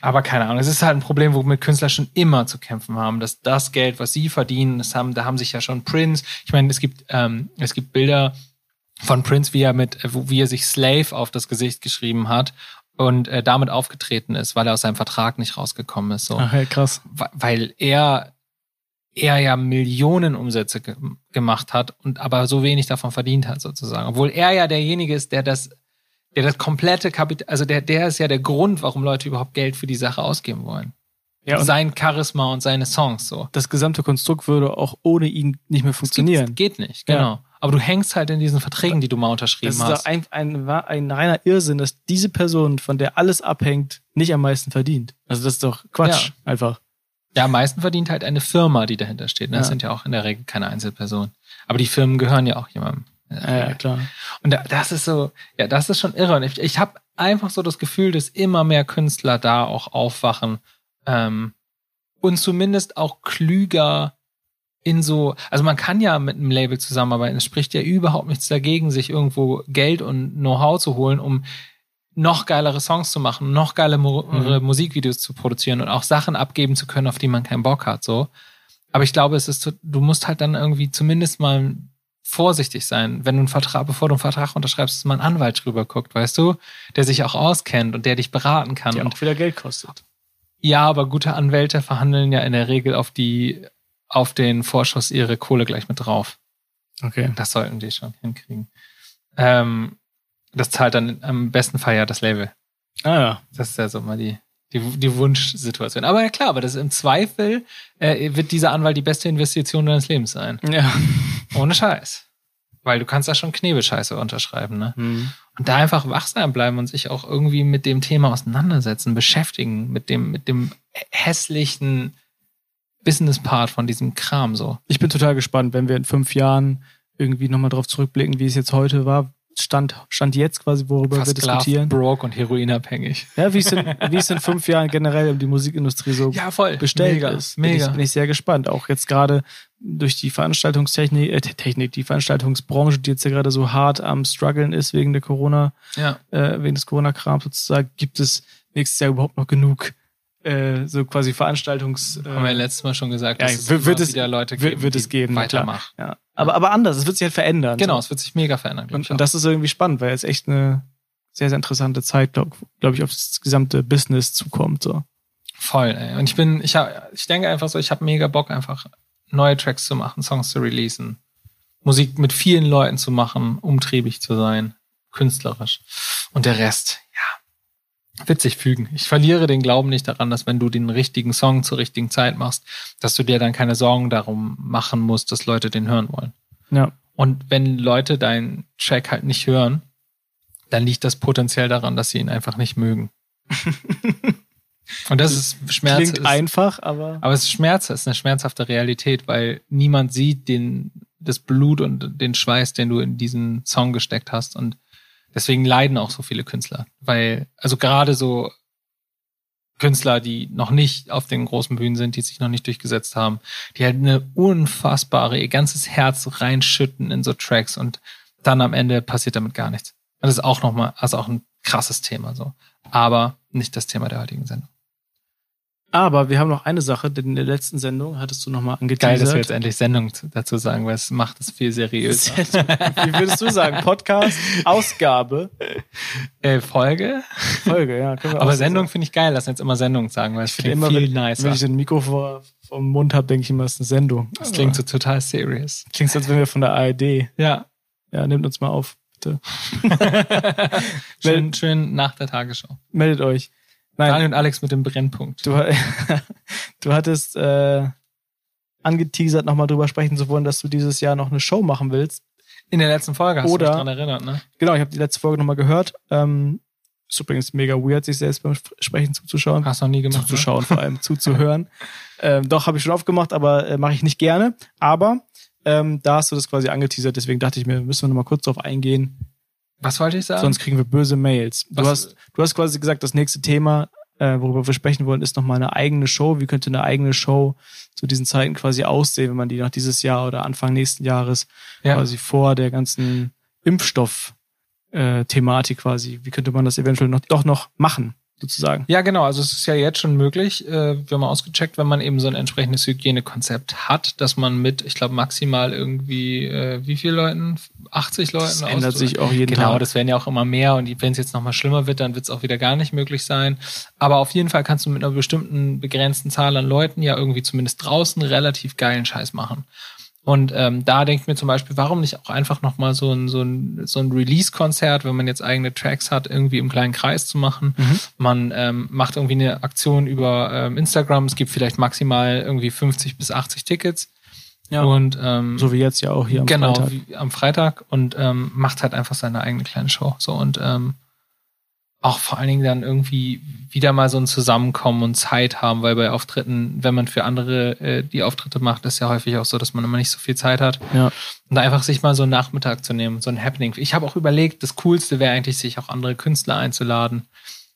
Aber keine Ahnung, es ist halt ein Problem, womit Künstler schon immer zu kämpfen haben, dass das Geld, was sie verdienen, das haben, da haben sich ja schon Prince, ich meine, es gibt, ähm, es gibt Bilder von Prince, wie er mit, wie er sich Slave auf das Gesicht geschrieben hat und äh, damit aufgetreten ist, weil er aus seinem Vertrag nicht rausgekommen ist, so. Ach ja, krass. Weil er, er ja Millionen Umsätze ge gemacht hat und aber so wenig davon verdient hat, sozusagen. Obwohl er ja derjenige ist, der das, der das komplette Kapital, also der, der ist ja der Grund, warum Leute überhaupt Geld für die Sache ausgeben wollen. Ja, sein Charisma und seine Songs so. das gesamte Konstrukt würde auch ohne ihn nicht mehr funktionieren. Geht, geht nicht, genau. Aber du hängst halt in diesen Verträgen, die du mal Das unterschrieben ist hast. doch ein, ein, ein reiner Irrsinn, dass diese Person, von der alles abhängt, nicht am meisten verdient. Also das ist doch Quatsch, Ja. einfach. Ja, am meisten verdient halt eine Firma, die dahinter steht. Ne? Das Ja. sind ja auch in der Regel keine Einzelpersonen. Aber die Firmen gehören ja auch jemandem. Ja, ja, klar. Und da, das ist so, ja, das ist schon irre. Und ich, ich habe einfach so das Gefühl, dass immer mehr Künstler da auch aufwachen ähm, und zumindest auch klüger in so, also man kann ja mit einem Label zusammenarbeiten. Es spricht ja überhaupt nichts dagegen, sich irgendwo Geld und Know-how zu holen, um noch geilere Songs zu machen, noch geile Mu Mhm. Musikvideos zu produzieren und auch Sachen abgeben zu können, auf die man keinen Bock hat. So, aber ich glaube, es ist, du musst halt dann irgendwie zumindest mal vorsichtig sein, wenn du einen Vertrag, bevor du einen Vertrag unterschreibst, dass mal ein Anwalt drüber guckt, weißt du, der sich auch auskennt und der dich beraten kann. Die und auch wieder Geld kostet. ja, aber gute Anwälte verhandeln ja in der Regel auf die, auf den Vorschuss ihre Kohle gleich mit drauf. Okay. Das sollten die schon hinkriegen. Ähm, das zahlt dann im besten Fall ja das Label. Ah ja. Das ist ja so mal die, die, die Wunschsituation. Aber ja klar, aber das ist im Zweifel äh, wird dieser Anwalt die beste Investition deines Lebens sein. Ja. Ohne Scheiß. Weil du kannst da schon Knebelscheiße unterschreiben, ne? Hm. Und da einfach wachsam bleiben und sich auch irgendwie mit dem Thema auseinandersetzen, beschäftigen, mit dem, mit dem hässlichen Business-Part von diesem Kram so. Ich bin total gespannt, wenn wir in fünf Jahren irgendwie nochmal drauf zurückblicken, wie es jetzt heute war. Stand, stand jetzt quasi, worüber wir Versklavt, diskutieren. broke und heroinabhängig. Ja, wie es, in, wie es in fünf Jahren generell um die Musikindustrie so Ja, voll. bestellt mega, ist. Bin Mega. ich, bin ich sehr gespannt. Auch jetzt gerade durch die Veranstaltungstechnik, äh, Technik, die Veranstaltungsbranche, die jetzt ja gerade so hart am struggeln ist wegen der Corona, ja. äh, wegen des Corona-Krams sozusagen, gibt es nächstes Jahr überhaupt noch genug äh, so quasi Veranstaltungs... Äh, Haben wir ja letztes Mal schon gesagt, ja, dass es wird- es- wieder Leute wird- geben, wird es geben, weitermachen. ja. aber, aber anders, es wird sich halt verändern. Genau, So. es wird sich mega verändern. Und, ich und das ist irgendwie spannend, weil jetzt echt eine sehr, sehr interessante Zeit, glaube glaub ich, auf das gesamte Business zukommt. So. Voll, ey. Und ich bin, ich hab, ich denke einfach so, ich habe mega Bock, einfach neue Tracks zu machen, Songs zu releasen, Musik mit vielen Leuten zu machen, umtriebig zu sein, künstlerisch. Und der Rest, ja, wird sich fügen. Ich verliere den Glauben nicht daran, dass wenn du den richtigen Song zur richtigen Zeit machst, dass du dir dann keine Sorgen darum machen musst, dass Leute den hören wollen. Ja. Und wenn Leute deinen Track halt nicht hören, dann liegt das potenziell daran, dass sie ihn einfach nicht mögen. Und das ist Schmerz. Klingt ist, einfach, aber aber es ist Schmerz, es ist eine schmerzhafte Realität, weil niemand sieht den, das Blut und den Schweiß, den du in diesen Song gesteckt hast. Und deswegen leiden auch so viele Künstler. Weil, also gerade so Künstler, die noch nicht auf den großen Bühnen sind, die sich noch nicht durchgesetzt haben, die halt eine unfassbare, ihr ganzes Herz reinschütten in so Tracks und dann am Ende passiert damit gar nichts. Das ist auch nochmal, also auch ein krasses Thema so. Aber nicht das Thema der heutigen Sendung. Aber wir haben noch eine Sache, denn in der letzten Sendung hattest du nochmal angeteasert. Geil, dass wir jetzt endlich Sendung zu- dazu sagen, weil es macht es viel seriöser. Wie würdest du sagen? Podcast, Ausgabe, äh, Folge? Folge, ja. Wir Aber so Sendung finde ich geil, lass uns jetzt immer Sendung sagen, weil es finde klingt immer, viel wenn, nicer. wenn ich ein Mikro vor, vor dem Mund habe, denke ich immer, es ist eine Sendung. das klingt so total serious. Klingt, als wenn wir von der ARD. Ja. Ja, nehmt uns mal auf, bitte. schön, schön nach der Tagesschau. Meldet euch. Nein, Daniel und Alex mit dem Brennpunkt. du, du hattest äh, angeteasert, nochmal drüber sprechen zu wollen, dass du dieses Jahr noch eine Show machen willst. In der letzten Folge hast Oder- du mich dran erinnert, ne? Genau, ich habe die letzte Folge nochmal gehört. Ähm, ist übrigens mega weird, sich selbst beim Sp- Sprechen zuzuschauen. Hast noch nie gemacht. ne? zuzuschauen, vor allem zuzuhören. Ähm, doch, habe ich schon aufgemacht, aber äh, mache ich nicht gerne. Aber ähm, da hast du das quasi angeteasert, deswegen dachte ich mir, müssen wir nochmal kurz drauf eingehen, Ne? Was wollte ich sagen? sonst kriegen wir böse Mails. Du Was- hast, du hast quasi gesagt, das nächste Thema, äh, worüber wir sprechen wollen, ist nochmal eine eigene Show. Wie könnte eine eigene Show zu diesen Zeiten quasi aussehen, wenn man die noch dieses Jahr oder Anfang nächsten Jahres ja. quasi vor der ganzen Impfstoff äh, Thematik quasi, wie könnte man das eventuell noch doch noch machen, sozusagen? Ja, genau. Also es ist ja jetzt schon möglich, äh, wir haben mal ausgecheckt, wenn man eben so ein entsprechendes Hygienekonzept hat, dass man mit, ich glaube, maximal irgendwie, äh, wie viel Leuten? 80 Leuten? Das ändert sich auch jeden Genau, Tag. das werden ja auch immer mehr und wenn es jetzt nochmal schlimmer wird, dann wird es auch wieder gar nicht möglich sein. Aber auf jeden Fall kannst du mit einer bestimmten begrenzten Zahl an Leuten ja irgendwie zumindest draußen relativ geilen Scheiß machen. Und ähm, da denke ich mir zum Beispiel, warum nicht auch einfach nochmal so ein, so ein, so ein Release-Konzert, wenn man jetzt eigene Tracks hat, irgendwie im kleinen Kreis zu machen. Mhm. Man ähm, macht irgendwie eine Aktion über ähm, Instagram. Es gibt vielleicht maximal irgendwie 50 bis 80 Tickets. Ja. Und ähm, So wie jetzt ja auch hier am genau, Freitag. Wie am Freitag und ähm, macht halt einfach seine eigene kleine Show. So und ähm, auch vor allen Dingen dann irgendwie wieder mal so ein Zusammenkommen und Zeit haben, weil bei Auftritten, wenn man für andere äh, die Auftritte macht, ist ja häufig auch so, dass man immer nicht so viel Zeit hat. Ja. Und da einfach sich mal so einen Nachmittag zu nehmen, so ein Happening. Ich habe auch überlegt, das Coolste wäre eigentlich, sich auch andere Künstler einzuladen,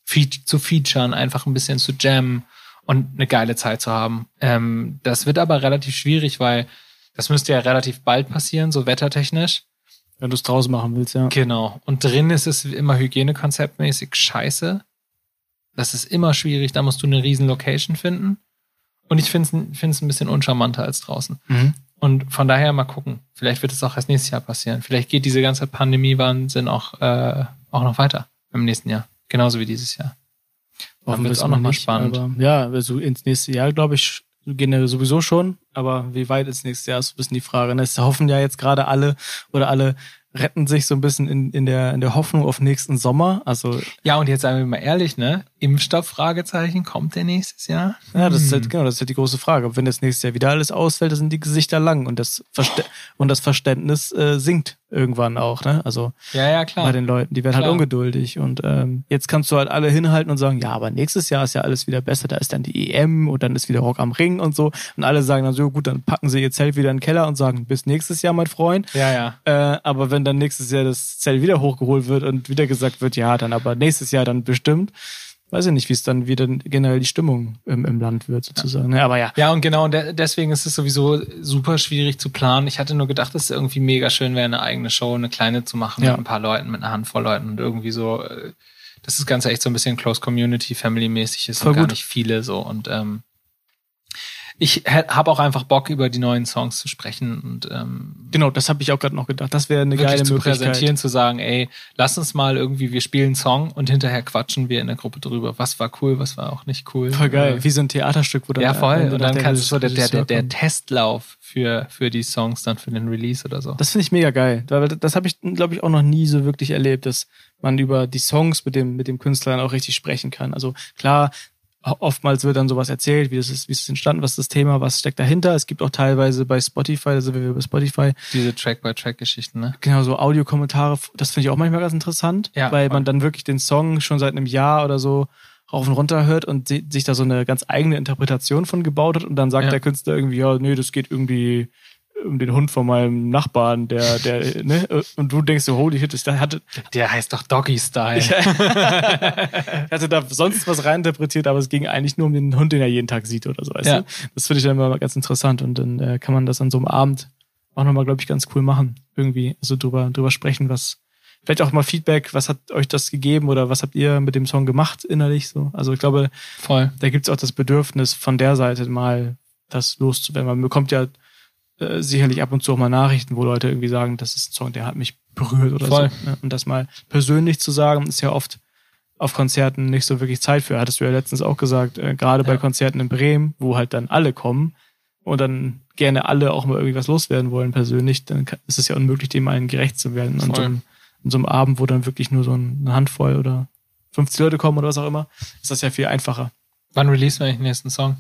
fe zu featuren, einfach ein bisschen zu jammen und eine geile Zeit zu haben. Ähm, das wird aber relativ schwierig, weil das müsste ja relativ bald passieren, so wettertechnisch. Wenn du es draußen machen willst, ja. Genau. Und drin ist es immer hygienekonzeptmäßig scheiße. Das ist immer schwierig, da musst du eine riesen Location finden. Und ich finde es ein bisschen uncharmanter als draußen. Mhm. Und von daher mal gucken. Vielleicht wird es auch erst nächstes Jahr passieren. Vielleicht geht diese ganze Pandemie-Wahnsinn auch, äh, auch noch weiter im nächsten Jahr. Genauso wie dieses Jahr. Dann wird's wir's auch noch mal nicht, spannend. Aber, ja, also ins nächste Jahr, glaube ich, wir sowieso schon. Aber wie weit ins nächste Jahr ist ein bisschen die Frage. ne? Es hoffen ja jetzt gerade alle oder alle retten sich so ein bisschen in, in, der, in der Hoffnung auf nächsten Sommer. Also, Ja, und jetzt sagen wir mal ehrlich, ne? Impfstoff, Fragezeichen, kommt der nächstes Jahr? ja, das ist Hm. halt, genau, das ist halt die große Frage. Wenn das nächste Jahr wieder alles ausfällt, dann sind die Gesichter lang und das, Verste und das Verständnis äh, sinkt irgendwann auch, ne? Also Ja, ja, klar. bei den Leuten, die werden halt Klar. ungeduldig und ähm, jetzt kannst du halt alle hinhalten und sagen, ja, aber nächstes Jahr ist ja alles wieder besser, da ist dann die EM und dann ist wieder Rock am Ring und so und alle sagen dann so, gut, dann packen sie ihr Zelt wieder in den Keller und sagen, bis nächstes Jahr, mein Freund. ja, ja. Äh, aber wenn dann nächstes Jahr das Zelt wieder hochgeholt wird und wieder gesagt wird, ja, dann aber nächstes Jahr dann bestimmt, weiß ich nicht, wie es dann wieder generell die Stimmung im, im Land wird sozusagen. Ne? Aber ja, Ja, und genau, und de deswegen ist es sowieso super schwierig zu planen. Ich hatte nur gedacht, dass es irgendwie mega schön wäre, eine eigene Show, eine kleine zu machen Ja. mit ein paar Leuten, mit einer Handvoll Leuten und irgendwie so, äh, dass das Ganze echt so ein bisschen Close Community, Family-mäßig ist Voll und gar gut. nicht viele so. Und ähm, ich habe auch einfach Bock, über die neuen Songs zu sprechen und ähm, genau, das habe ich auch gerade noch gedacht. Das wäre eine geile zu Möglichkeit. präsentieren, zu sagen, ey, lass uns mal irgendwie, wir spielen einen Song und hinterher quatschen wir in der Gruppe drüber. Was war cool, was war auch nicht cool. Voll geil, Äh, wie so ein Theaterstück, wo dann ja, voll. Und dann kannst du so der, der, der, der. Testlauf für, für die Songs dann für den Release oder so. Das finde ich mega geil. Das, habe ich, glaube ich, auch noch nie so wirklich erlebt, dass man über die Songs mit dem, mit dem Künstler dann auch richtig sprechen kann. Also klar, oftmals wird dann sowas erzählt, wie das ist, wie es entstanden, was ist das Thema, was steckt dahinter. Es gibt auch teilweise bei Spotify, da sind wir bei Spotify, Diese Track-by-Track-Geschichten, ne? genau so Audiokommentare. Das finde ich auch manchmal ganz interessant, Ja, weil voll. man dann wirklich den Song schon seit einem Jahr oder so rauf und runter hört und si- sich da so eine ganz eigene Interpretation von gebaut hat und dann sagt Ja. der Künstler irgendwie, ja, nee, das geht irgendwie um den Hund von meinem Nachbarn, der, der, ne, und du denkst so, holy shit, ich hatte, Der heißt doch Doggy-Style. ich hatte da sonst was reininterpretiert, aber es ging eigentlich nur um den Hund, den er jeden Tag sieht oder so, weißt Ja. du? Das finde ich dann immer ganz interessant und dann äh, kann man das an so einem Abend auch nochmal, glaube ich, ganz cool machen. Irgendwie, also drüber, drüber sprechen, was, vielleicht auch mal Feedback, was hat euch das gegeben oder was habt ihr mit dem Song gemacht innerlich so? Also ich glaube, Voll. da gibt's auch das Bedürfnis von der Seite mal das loszuwerden. Man bekommt ja äh, sicherlich ab und zu auch mal Nachrichten, wo Leute irgendwie sagen, das ist ein Song, der hat mich berührt oder Voll. so. Ne? Und das mal persönlich zu sagen, ist ja oft auf Konzerten nicht so wirklich Zeit für. Hattest du ja letztens auch gesagt, äh, gerade bei Ja. Konzerten in Bremen, wo halt dann alle kommen und dann gerne alle auch mal irgendwie was loswerden wollen persönlich, dann kann- ist es ja unmöglich, dem allen gerecht zu werden. Und so einem, an so einem Abend, wo dann wirklich nur so eine Handvoll oder 50 Leute kommen oder was auch immer, ist das ja viel einfacher. Wann release wir eigentlich den nächsten Song?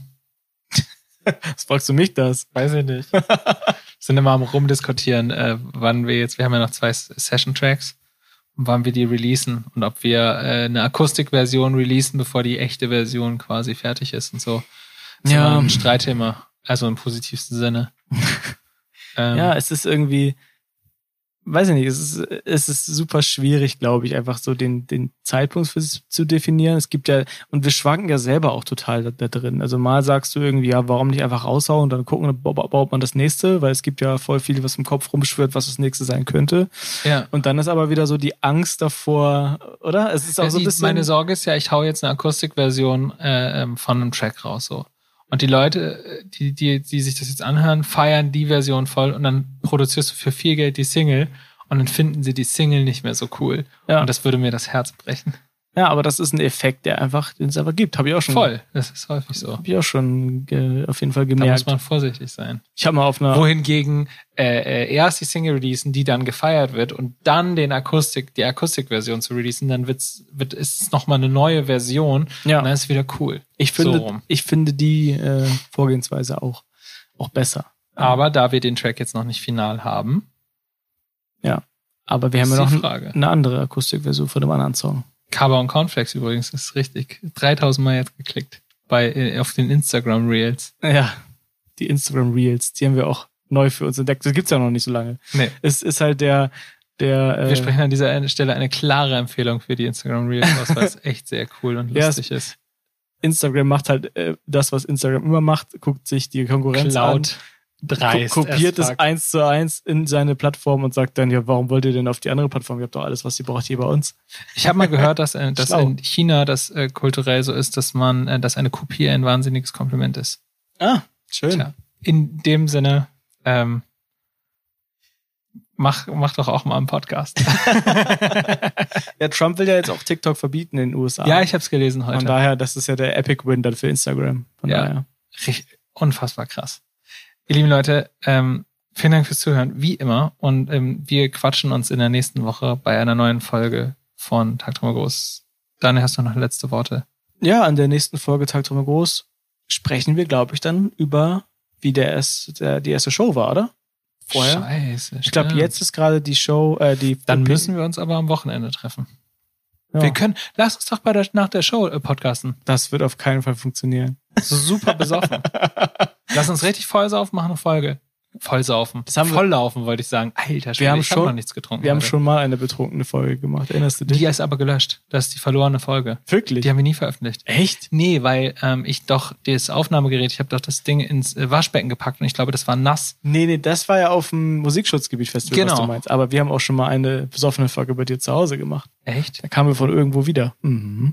Was fragst du mich das? Weiß ich nicht. Sind immer am rumdiskutieren, äh, wann wir jetzt, wir haben ja noch zwei Session-Tracks, wann wir die releasen und ob wir äh, eine Akustikversion releasen, bevor die echte Version quasi fertig ist und so. Das ist Ja. immer ein Streitthema, also im positivsten Sinne. ähm, Ja, es ist irgendwie, weiß ich nicht, es ist, es ist super schwierig, glaube ich, einfach so den, den Zeitpunkt für zu definieren. Es gibt ja, und wir schwanken ja selber auch total da, da drin. Also mal sagst du irgendwie, ja, warum nicht einfach raushauen und dann gucken, baut man das nächste, weil es gibt ja voll viel, was im Kopf rumschwirrt, was das nächste sein könnte. ja. Und dann ist aber wieder so die Angst davor, oder? Es ist auch Ja, so ein bisschen. meine Sorge ist ja, ich hau jetzt eine Akustikversion äh, ähm, von einem Track raus so. Und die Leute, die, die, die sich das jetzt anhören, feiern die Version voll und dann produzierst du für viel Geld die Single und dann finden sie die Single nicht mehr so cool. Ja. Und das würde mir das Herz brechen. Ja, aber das ist ein Effekt, der einfach, den es einfach gibt. Habe ich auch schon. Voll, das ist häufig so. Habe ich auch schon auf jeden Fall Da muss gemerkt. man vorsichtig sein. Ich habe mal auf einer. Wohingegen äh, äh, erst die Single releasen, die dann gefeiert wird und dann den Akustik, die Akustikversion zu releasen, dann wird's, wird ist es nochmal eine neue Version Ja. und dann ist es wieder cool. Ich finde, So ich finde die äh, Vorgehensweise auch, auch besser. Aber da wir den Track jetzt noch nicht final haben, Aber wir haben ja noch eine andere Akustikversion von dem anderen Song. Cover und Cornflakes übrigens ist richtig 3000 Mal jetzt geklickt bei äh, auf den Instagram Reels. Ja, die Instagram Reels, die haben wir auch neu für uns entdeckt. Das gibt's ja noch nicht so lange. Nee. Es ist halt der, der. Wir Äh, sprechen an dieser Stelle eine klare Empfehlung für die Instagram Reels aus, weil es echt sehr cool und Ja, lustig ist. Instagram macht halt äh, das, was Instagram immer macht, guckt sich die Konkurrenz an, Cloud dreist. ko kopiert es eins zu eins in seine Plattform und sagt dann, ja, warum wollt ihr denn auf die andere Plattform? Ihr habt doch alles, was ihr braucht hier bei uns. Ich habe mal gehört, dass, äh, dass in China das äh, kulturell so ist, dass man, äh, dass eine Kopie ein wahnsinniges Kompliment ist. Ah, schön. Tja, in dem Sinne, ähm, mach, mach doch auch mal einen Podcast. Ja, Trump will ja jetzt auch TikTok verbieten in den USA. ja, ich habe es gelesen Von heute. daher, das ist ja der Epic Win dann für Instagram. Von Ja. daher. Richtig, unfassbar krass. Ihr lieben Leute, ähm, vielen Dank fürs Zuhören, wie immer. Und ähm, wir quatschen uns in der nächsten Woche bei einer neuen Folge von Tag Traum Groß. Daniel, hast du noch letzte Worte? Ja, an der nächsten Folge Tag Trumme Groß sprechen wir, glaube ich, dann über, wie der, erst, der die erste Show war, oder? Vorher? Scheiße. Ich glaube, jetzt ist gerade die Show, äh, die Dann müssen wir uns aber am Wochenende treffen. ja, Wir können, lass uns doch bei der, nach der Show äh, podcasten. das wird auf keinen Fall funktionieren. So super besoffen. lass uns richtig vollsaufen, machen eine Folge. Vollsaufen. Das haben wir- Volllaufen, wollte ich sagen. Alter, Schwede, haben ich hab schon- noch nichts getrunken. Wir haben heute. schon mal eine betrunkene Folge gemacht. Erinnerst du dich? Die ist aber gelöscht. Das ist die verlorene Folge. Wirklich? Die haben wir nie veröffentlicht. Echt? Nee, weil ähm, ich doch das Aufnahmegerät, ich habe doch das Ding ins äh, Waschbecken gepackt und ich glaube, das war nass. Nee, nee, das war ja auf dem Musikschutzgebiet-Festival, was Genau. du meinst. Aber wir haben auch schon mal eine besoffene Folge bei dir zu Hause gemacht. Echt? Da kamen wir von irgendwo wieder. Mhm.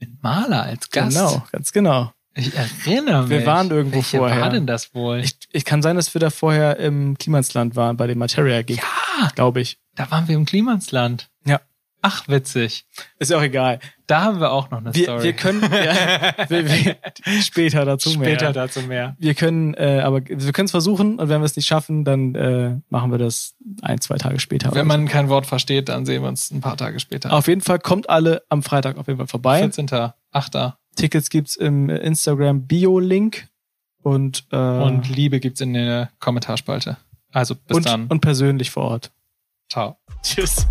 Mit Maler als Gast. Genau, ganz genau. Ich erinnere Wir mich. waren irgendwo Welche vorher. war denn das wohl? Ich, ich kann sein, dass wir da vorher im Klimansland waren, bei dem Materia Gig, ja, glaube ich. da waren wir im Klimansland. Ja. Ach, witzig. Ist ja auch egal. Da haben wir auch noch eine Wir, Story. wir können ja, wir, wir, später dazu mehr. Später dazu mehr. Wir können, äh, aber wir können es versuchen und wenn wir es nicht schaffen, dann äh, machen wir das ein, zwei Tage später. Wenn man kein Wort versteht, dann sehen wir uns ein paar Tage später. so. Auf jeden Fall kommt alle am Freitag auf jeden Fall vorbei. 14.8. Tickets gibt's im Instagram Bio-Link und, äh, Und Liebe gibt's in der Kommentarspalte. Also bis und, dann. und persönlich vor Ort. Ciao. Tschüss.